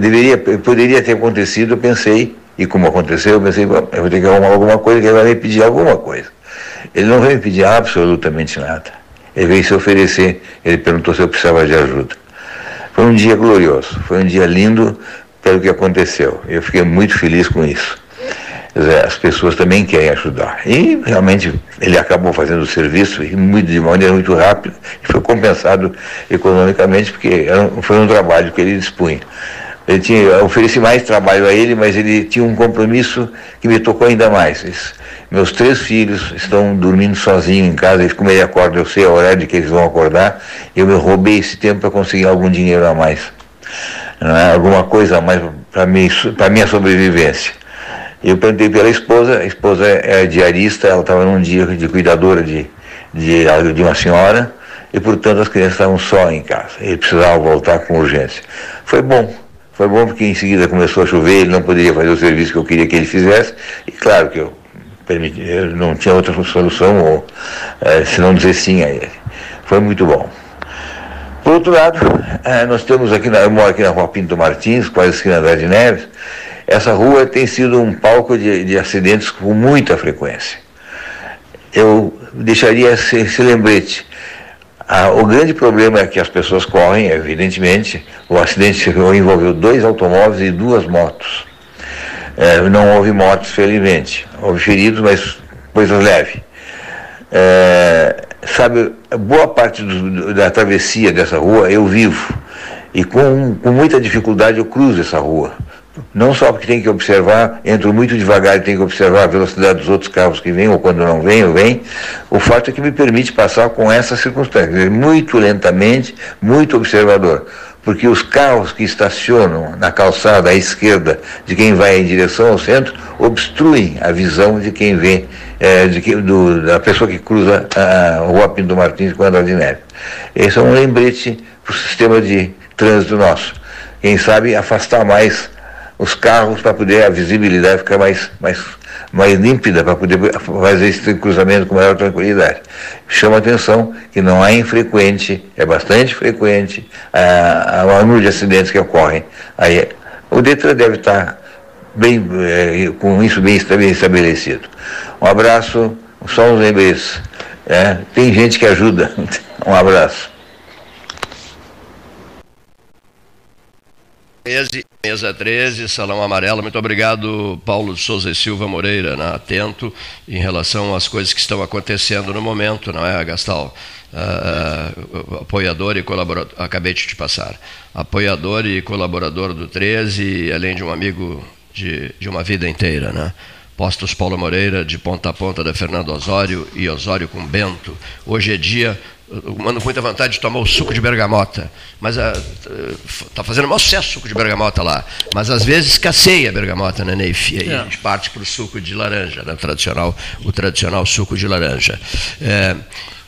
deveria, poderia ter acontecido, eu pensei, e como aconteceu, eu pensei, eu vou ter que arrumar alguma coisa, que ele vai me pedir alguma coisa. Ele não veio me pedir absolutamente nada. Ele veio se oferecer, ele perguntou se eu precisava de ajuda. Foi um dia glorioso, foi um dia lindo pelo que aconteceu. Eu fiquei muito feliz com isso. As pessoas também querem ajudar. E realmente ele acabou fazendo o serviço muito, de maneira muito rápida e foi compensado economicamente, porque foi um trabalho que ele dispunha. Eu, tinha, eu ofereci mais trabalho a ele, mas ele tinha um compromisso que me tocou ainda mais. Meus três filhos estão dormindo sozinhos em casa, como ele acorda, eu sei a hora de que eles vão acordar, eu me roubei esse tempo para conseguir algum dinheiro a mais, é? alguma coisa a mais para minha sobrevivência. Eu perguntei pela esposa, a esposa é diarista, ela estava num dia de cuidadora de, de, de uma senhora, e portanto as crianças estavam só em casa, ele precisava voltar com urgência. Foi bom, foi bom porque em seguida começou a chover, ele não poderia fazer o serviço que eu queria que ele fizesse, e claro que eu, permiti, eu não tinha outra solução, ou, é, se não dizer sim a ele. Foi muito bom. Por outro lado, é, nós temos aqui, na, eu moro aqui na rua Pinto Martins, quase esquina da de Neves, essa rua tem sido um palco de, de acidentes com muita frequência. Eu deixaria esse, esse lembrete. Ah, o grande problema é que as pessoas correm, evidentemente. O acidente envolveu dois automóveis e duas motos. É, não houve mortes, felizmente. Houve feridos, mas coisas leves. É, sabe, boa parte do, da travessia dessa rua eu vivo. E com, com muita dificuldade eu cruzo essa rua. Não só porque tem que observar, entro muito devagar e tenho que observar a velocidade dos outros carros que vêm, ou quando não vêm, ou vêm. O fato é que me permite passar com essa circunstância, muito lentamente, muito observador. Porque os carros que estacionam na calçada à esquerda de quem vai em direção ao centro obstruem a visão de quem vem, é, de que, do, da pessoa que cruza a Rua Pinto Martins com a Andrade Neves. Esse é um lembrete para o sistema de trânsito nosso. Quem sabe afastar mais os carros para poder a visibilidade ficar mais, mais, mais límpida, para poder fazer esse cruzamento com maior tranquilidade. Chama atenção que não é infrequente, é bastante frequente a, a número de acidentes que ocorrem. Aí, o DETRAN deve estar bem, é, com isso bem estabelecido. Um abraço, só uns lembretes. É, tem gente que ajuda. Um abraço. 13, mesa 13, Salão Amarelo. Muito obrigado, Paulo Souza e Silva Moreira, né, atento em relação às coisas que estão acontecendo no momento, não é, Gastal? Uh, apoiador e colaborador, acabei de te passar, apoiador e colaborador do 13, além de um amigo de, de uma vida inteira, né? Postos Paulo Moreira, de ponta a ponta da Fernando Osório e Osório com Bento. Hoje é dia mando com muita vontade de tomar o suco de bergamota, mas está ah, fazendo o maior sucesso o suco de bergamota lá. Mas às vezes escasseia a bergamota, né, Neif? E aí é. a gente parte para o suco de laranja, né, tradicional, o tradicional suco de laranja. É,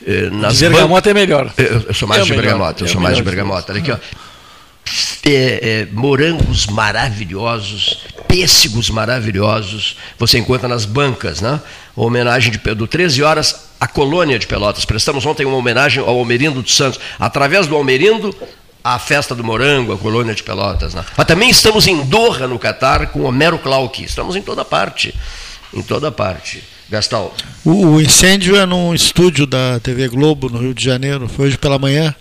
é, nas de bergamota ban... é melhor. Eu, eu sou mais é de bergamota, eu sou mais de bergamota. Olha aqui, ó. É, é, morangos maravilhosos, pêssegos maravilhosos, você encontra nas bancas, né? homenagem de, do 13 horas à colônia de Pelotas. Prestamos ontem uma homenagem ao Almerindo dos Santos. Através do Almerindo, a festa do morango, a colônia de Pelotas. Né? Mas também estamos em Doha, no Catar, com Homero Clark. Estamos em toda parte. Em toda parte. Gastal. O, o incêndio é num estúdio da TV Globo, no Rio de Janeiro. Foi hoje pela manhã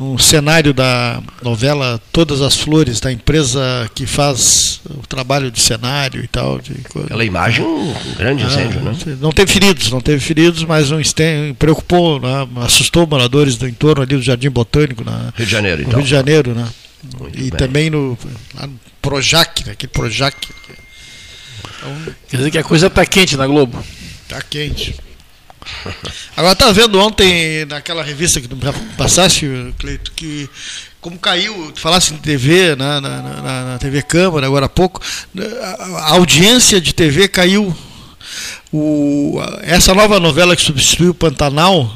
um cenário da novela Todas as Flores, da empresa que faz o trabalho de cenário e tal. De coisa. Aquela imagem, um grande ah, incêndio, né? Não teve feridos, não teve feridos, mas um preocupou, né? assustou moradores do entorno ali do Jardim Botânico. Na, Rio de Janeiro, então. Rio de Janeiro, né? Muito e bem. também no, lá no Projac, né? aquele Projac. Então, Quer dizer que a coisa está quente na Globo. Está quente. Agora tá vendo ontem naquela revista que tu passaste, Cleito, que como caiu, tu falasse em TV, na, na, na, na TV Câmara agora há pouco, a, audiência de TV caiu. O, essa nova novela que substituiu o Pantanal,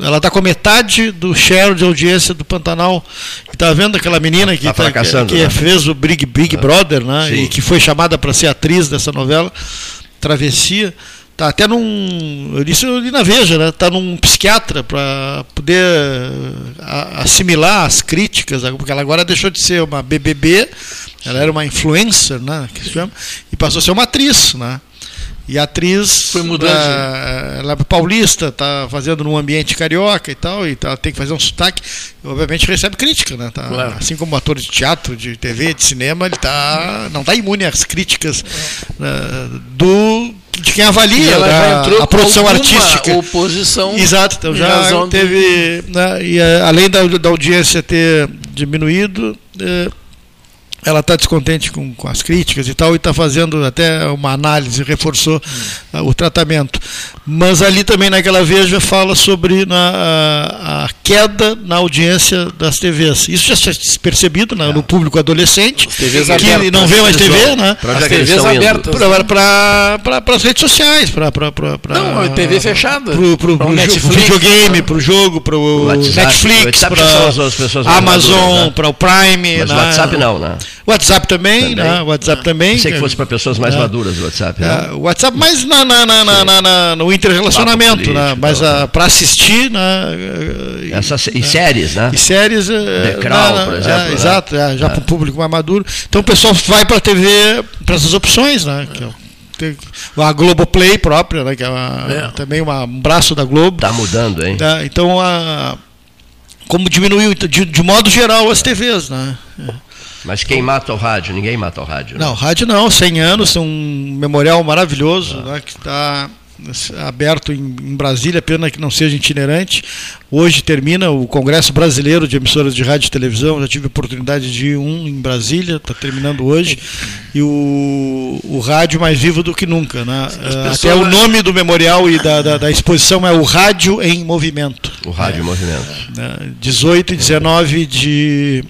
ela está com metade do share de audiência do Pantanal. Está vendo aquela menina que, tá, tá que, que né? fez o Big, Big é. Brother, né? E que foi chamada para ser atriz dessa novela, Travessia Tá até num. Eu disse ali na Veja, né? Tá num psiquiatra para poder assimilar as críticas, porque ela agora deixou de ser uma BBB, ela era uma influencer, né? Que se chama, e passou a ser uma atriz, né? E a atriz foi mudando. Uh, ela é paulista, está fazendo num ambiente carioca e tal, e tá, tem que fazer um sotaque. Obviamente recebe crítica, né? Tá, claro. Assim como ator de teatro, de TV, de cinema, ele tá, não está imune às críticas uh, do de quem avalia a, a produção artística. Oposição. Exato, então já teve. Né, e, uh, além da, da audiência ter diminuído ela está descontente com, com, as críticas e tal, e está fazendo até uma análise, reforçou hum. uh, o tratamento. Mas ali também naquela veja fala sobre na, a, a, queda na audiência das TVs. Isso já se percebido né, no público adolescente, que não vê mais TV, né? As TVs abertas. Para as redes sociais, para. Não, a TV fechada. Para o videogame, para o jogo, para o Netflix, para Amazon, para o Prime. Mas o WhatsApp não, né? WhatsApp também, também. Né? WhatsApp também. Pensei que fosse para pessoas mais é. maduras o WhatsApp. É, o WhatsApp mais na, na, na, na, no interrelacionamento, né? mas para assistir. Né? Essa, e séries, né? E séries. É, The Crown, por exemplo. É, exato, é, já para o público mais maduro. Então o pessoal vai para a TV, para essas opções, né? Que a Globoplay própria, né, que é, uma, é. também uma, um braço da Globo. Está mudando, hein? É, então, a, como diminuiu, de, de modo geral, as TVs. Né? Mas quem mata o rádio? Ninguém mata o rádio. Né? Não, rádio não, 100 anos, um memorial maravilhoso ah. né, que está aberto em, em, Brasília, pena que não seja itinerante. Hoje termina o Congresso Brasileiro de Emissoras de Rádio e Televisão, já tive a oportunidade de ir um em Brasília, está terminando hoje, e o, o rádio mais vivo do que nunca. Né? Até o nome do memorial e da, da, da, exposição é o Rádio em Movimento. O Rádio em Movimento. 18 e 19 de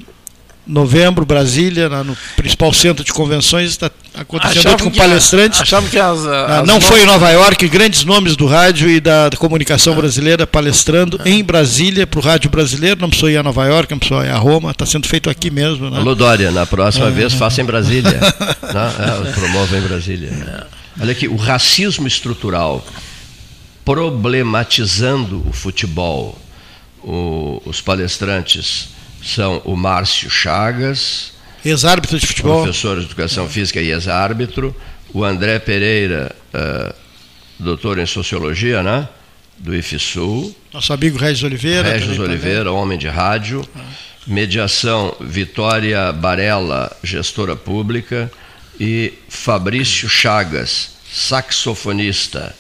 novembro, Brasília, no principal centro de convenções, está acontecendo com palestrantes. Achava que as, ah, as não foi em Nova York, grandes nomes do rádio e da, da comunicação brasileira palestrando em Brasília para o rádio brasileiro. Não precisou ir a Nova York, não precisou ir a Roma, está sendo feito aqui mesmo. Né? Alô, Dória, na próxima é. vez faça em Brasília. né? é, promova em Brasília. É. Olha aqui, o racismo estrutural problematizando o futebol. O, os palestrantes são o Márcio Chagas, ex-árbitro de futebol, professor de educação física e ex-árbitro, o André Pereira, uh, doutor em sociologia, né? Do IFSUL. Nosso amigo Regis Oliveira. Regis Oliveira, também. homem de rádio. Ah. Mediação Vitória Barella, gestora pública. E Fabrício Chagas, saxofonista.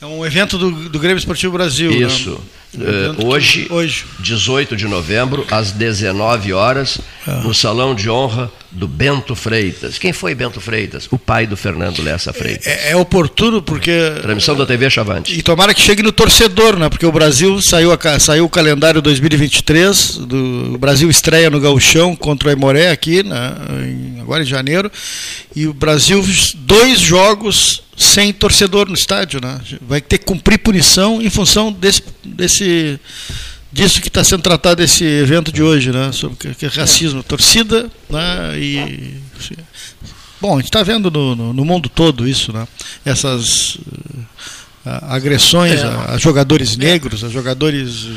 É um evento do, do Grêmio Esportivo Brasil. Né? Isso. Né? Uh, hoje, hoje, 18 de novembro, às 19 horas, ah. no Salão de Honra do Bento Freitas. Quem foi Bento Freitas? O pai do Fernando Lessa Freitas. É, é oportuno porque. Transmissão da TV Chavante. E tomara que chegue no torcedor, né? Porque o Brasil saiu, a, saiu o calendário 2023, do, o Brasil estreia no Gauchão contra o Aimoré aqui, né? Em, agora em janeiro. E o Brasil, dois jogos sem torcedor no estádio, né? Vai ter que cumprir punição em função desse, desse disso que está sendo tratado esse evento de hoje, né? Sobre que, é racismo, torcida, né? E bom, a gente está vendo no, no, no, mundo todo isso, né? Essas uh, agressões é. a, a, jogadores negros, a jogadores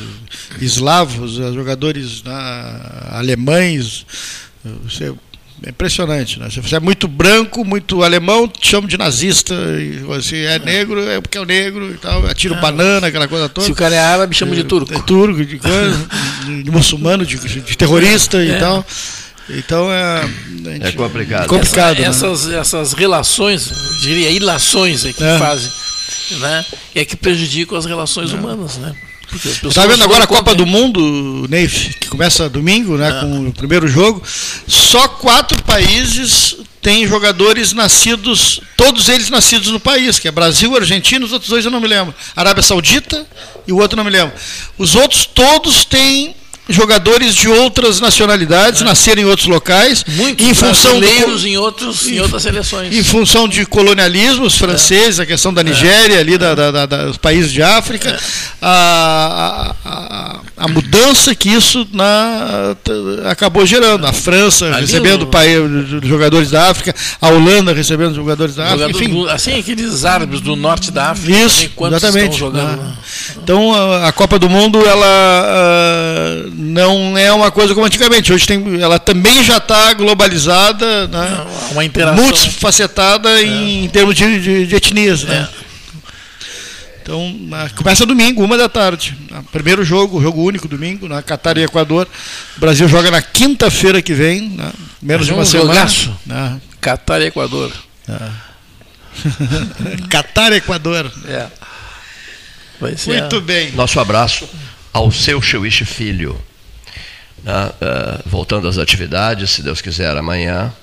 eslavos, a jogadores né, alemães. Você é impressionante, né? Se você é muito branco, muito alemão, te chamam de nazista. E você é negro, é porque é o negro e tal. Atira banana, aquela coisa toda. Se o cara é árabe, chama de turco. É, turco, de, coisa, de, de muçulmano, de, de terrorista é. e tal. Então é. É complicado. complicado Essa, né? essas, essas relações, diria ilações é que é. fazem, né? É que prejudicam as relações é. humanas, né? Está vendo agora a Copa do Mundo, Neif, que começa domingo, né, com o primeiro jogo. Só quatro países têm jogadores nascidos, todos eles nascidos no país, que é Brasil, Argentina, os outros dois eu não me lembro. Arábia Saudita e o outro não me lembro. Os outros todos têm jogadores de outras nacionalidades é. nasceram em outros locais Muitos em função do, em outros em, em outras seleções em função de colonialismo os franceses é. a questão da Nigéria ali da, da, da, dos países de África é. a, a, a, a mudança que isso na, acabou gerando. A França Ali recebendo no... jogadores da África, a Holanda recebendo jogadores da África, enfim. Assim, aqueles árabes do norte da África. Isso, exatamente. Né? Então, a, a, Copa do Mundo, ela uh, não é uma coisa como antigamente. Hoje tem, ela também já está globalizada, né? uma interação. multifacetada é. em, em termos de, de, de etnias. Né? É. Então, começa domingo, uma da tarde. Primeiro jogo, jogo único, domingo, na Catar e Equador. O Brasil joga na quinta-feira que vem, né? menos de uma um semana. Jogaço. Né? Catar e Equador. É. Catar e Equador. É. Muito bem. Nosso abraço ao seu Chewish Filho. Né? Uh, voltando às atividades, se Deus quiser, amanhã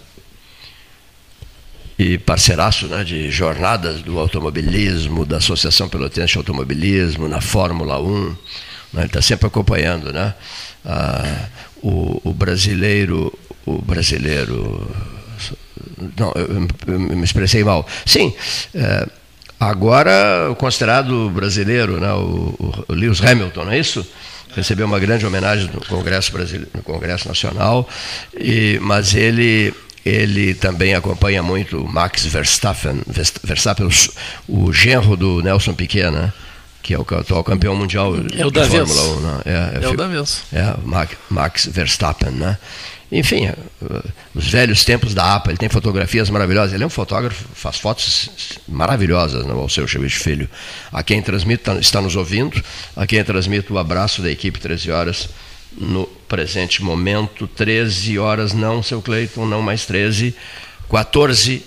e parceiraço né, de jornadas do automobilismo, da Associação Pelotense de Automobilismo, na Fórmula 1. Né, ele está sempre acompanhando né, a, o, o, brasileiro. O brasileiro. Não, eu, eu me expressei mal. Sim, é, agora considerado brasileiro, né, o, o Lewis Hamilton, não é isso? recebeu uma grande homenagem no Congresso Brasileiro, no Congresso Nacional, e, mas ele ele também acompanha muito Max Verstappen, Verstappen o, o genro do Nelson Piquet, né? que é o atual campeão mundial é o de Fórmula 1. Né? É, é, é o da vez. É, Max Verstappen, né? Enfim, é, os velhos tempos da APA, ele tem fotografias maravilhosas. Ele é um fotógrafo, faz fotos maravilhosas, né, o seu Chevich Filho. A quem transmite, tá, está nos ouvindo, a quem transmite o abraço da equipe 13 horas no presente momento, 13 horas, não, seu Cleiton, não mais 13, 14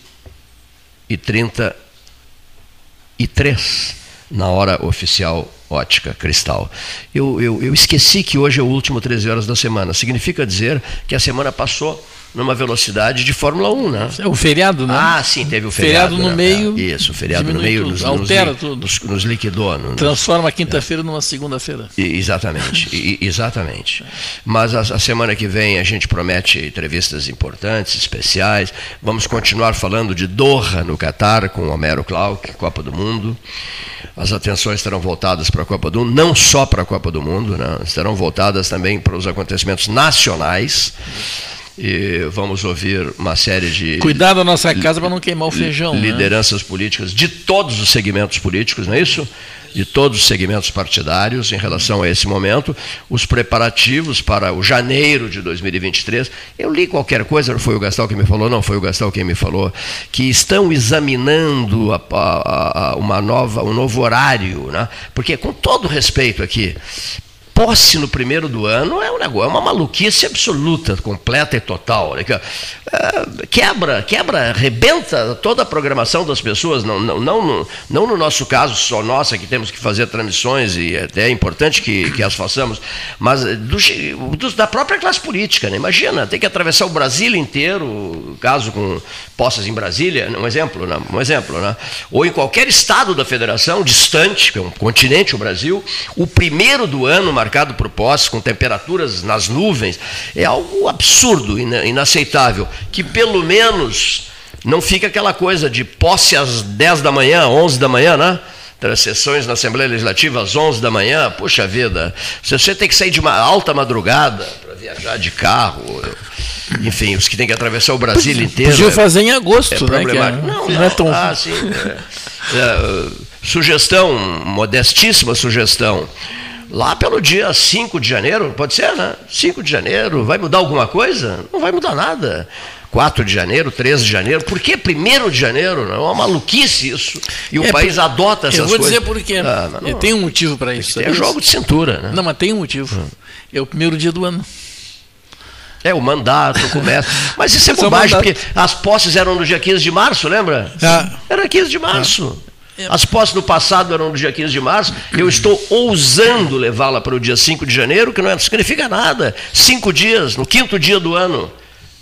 e 33 na hora oficial ótica cristal. Eu, eu, eu esqueci que hoje é o último 13 horas da semana. Significa dizer que a semana passou numa velocidade de Fórmula 1, né? É o feriado, né? Ah, sim, teve o feriado. Feriado no né? meio. É, isso, o feriado no meio nos, altera nos, tudo. Nos, nos liquidou. Nos, Transforma a quinta-feira é. numa segunda-feira. Exatamente, e, exatamente. Mas a, a, semana que vem a gente promete entrevistas importantes, especiais. Vamos continuar falando de Doha, no Catar, com Homero Clark, Copa do Mundo. As atenções estarão voltadas para a Copa do Mundo, não só para a Copa do Mundo, né? estarão voltadas também para os acontecimentos nacionais. E vamos ouvir uma série de. Cuidar da nossa casa para não queimar o feijão. Né? Lideranças né? políticas de todos os segmentos políticos, não é isso? De todos os segmentos partidários em relação a esse momento, os preparativos para o janeiro de 2023. Eu li qualquer coisa, foi o Gastal que me falou, não foi o Gastal quem me falou, que estão examinando a, a, a, uma nova, um novo horário, né? porque, com todo respeito aqui, posse no primeiro do ano é um negócio, é uma maluquice absoluta, completa e total. Né? É, quebra, quebra, rebenta toda a programação das pessoas, não, não, não, não no nosso caso só nossa, que temos que fazer transmissões, e até é importante que, que as façamos, mas do, do, da própria classe política. Né? Imagina, tem que atravessar o Brasil inteiro, caso com posses em Brasília, um exemplo, né? um exemplo, né? ou em qualquer estado da federação, distante, que é um continente, o Brasil, o primeiro do ano, marcado por posses, com temperaturas nas nuvens, é algo absurdo, inaceitável, que pelo menos não fica aquela coisa de posse às 10 da manhã, 11 da manhã, né? sessões na Assembleia Legislativa às 11 da manhã, puxa vida, você tem que sair de uma alta madrugada para viajar de carro, enfim, os que têm que atravessar o Brasil inteiro. Podia fazer em agosto, é né? É, não, não, não, é tão... Ah, sim. É, é, sugestão, modestíssima sugestão. Lá pelo dia 5 de janeiro, pode ser, né? 5 de janeiro, vai mudar alguma coisa? Não vai mudar nada. 4 de janeiro, 13 de janeiro, por que 1 de janeiro? Não é uma maluquice isso. E o é, país adota essas coisas. Eu vou dizer por quê. Ah, não, tem um motivo para isso. É jogo de cintura, né? Não, mas tem um motivo. Hum. É o primeiro dia do ano. É, o mandato começa. Mas isso é bobagem, porque as posses eram no dia 15 de março, lembra? Ah. Era 15 de março. Ah. As posses no passado eram no dia 15 de março, eu estou ousando levá-la para o dia 5 de janeiro, que não é, significa nada. Cinco dias, no quinto dia do ano.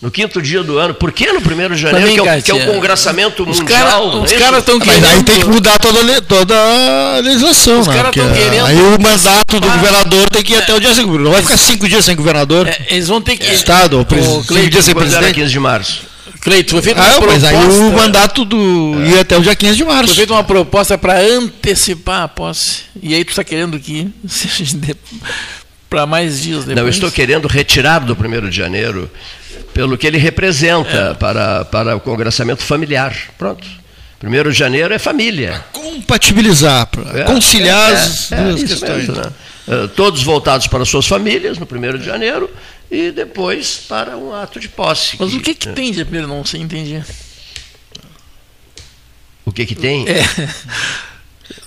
No quinto dia do ano. Por que no primeiro de janeiro, que é, o, que é o congraçamento os mundial? Cara, os caras estão querendo. Aí tem que mudar toda, toda a legislação. Os né? caras estão querendo. Aí o mandato do governador tem que ir até o dia 5. Não vai ficar cinco dias sem governador. É, eles vão ter que. Estado, ou cinco dias sem presidente. 15 de março. Cleito, foi feita ah, uma proposta. Mas aí o mandato do é. ia até o dia 15 de março. Foi feita uma proposta para antecipar a posse. E aí tu está querendo que para mais dias depois. Não, eu estou querendo retirar do 1 de janeiro pelo que ele representa é. para, para o congressamento familiar. Pronto. 1 de janeiro é família. Compatibilizar, é, conciliar é, as é, duas questões. Mesmo, né? Eh, todos voltados para suas famílias no 1 de janeiro e depois para um ato de posse. Mas que, o que, que tem de primeiro? Não sei entender. O que que tem? É.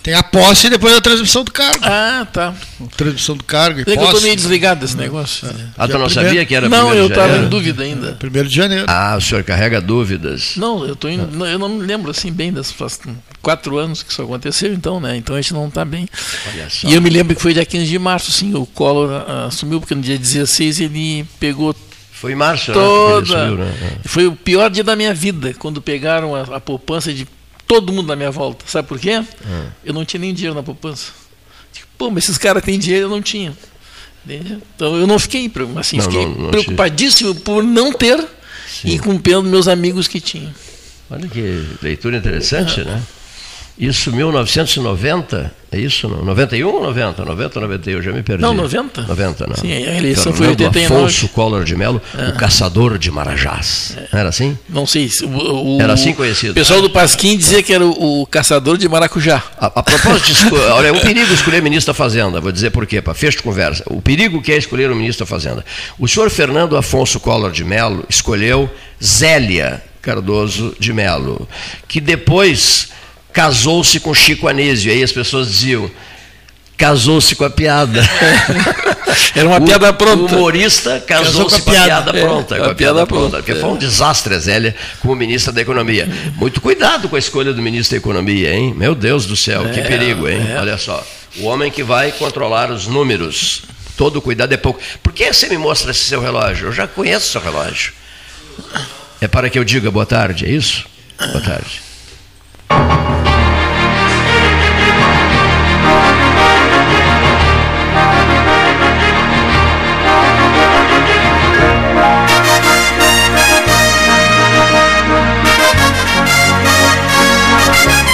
Tem a posse e depois a transmissão do cargo. Ah, tá. Transmissão do cargo e é posse. eu estou meio desligado desse negócio. Ah, tu não primeiro... sabia que era Não, eu estava em dúvida ainda. Primeiro de janeiro. Ah, o senhor carrega dúvidas. Não, eu tô in... ah. eu não me lembro assim bem das faz quatro anos que isso aconteceu, então, né? Então a gente não está bem. E eu me lembro que foi dia 15 de março, sim, o Collor uh, assumiu, porque no dia 16 ele pegou foi em março, né, toda... né? né? Foi o pior dia da minha vida, quando pegaram a, a poupança de todo mundo na minha volta. Sabe por quê? Ah. Eu não tinha nem dinheiro na poupança. Tipo, pô, mas esses caras têm dinheiro, eu não tinha. Então eu não fiquei, assim, não, fiquei não, não preocupadíssimo por não ter Sim. e dos meus amigos que tinham. Olha que leitura interessante, ah. né? Isso 1990, é isso? Não? 91 ou 90? 90 ou 91, já me perdi. Não, 90. 90, não. Sim, a eleição foi 89. Afonso Collor de Mello, é. o caçador de Marajás. É. Era assim? Não sei. O, o, era assim conhecido. O pessoal do Pasquim dizia que era o, o caçador de maracujá. A, a propósito, olha, é um perigo escolher ministro da Fazenda. Vou dizer por quê, para fecho de conversa. O perigo que é escolher o ministro da Fazenda. O senhor Fernando Afonso Collor de Mello escolheu Zélia Cardoso de Mello, que depois casou-se com Chico Anísio. Aí as pessoas diziam, casou-se com a piada. Era uma o, piada pronta. O humorista casou-se com, a piada, piada pronta. É, com a, a piada, piada pronta. Porque é. foi um desastre Zélia como ministra da Economia. Muito cuidado com a escolha do ministro da Economia, hein? Meu Deus do céu, é, que perigo, hein? É. Olha só. O homem que vai controlar os números. Todo cuidado é pouco. Por que você me mostra esse seu relógio? Eu já conheço seu relógio. É para que eu diga boa tarde, é isso? Boa tarde. Thank you.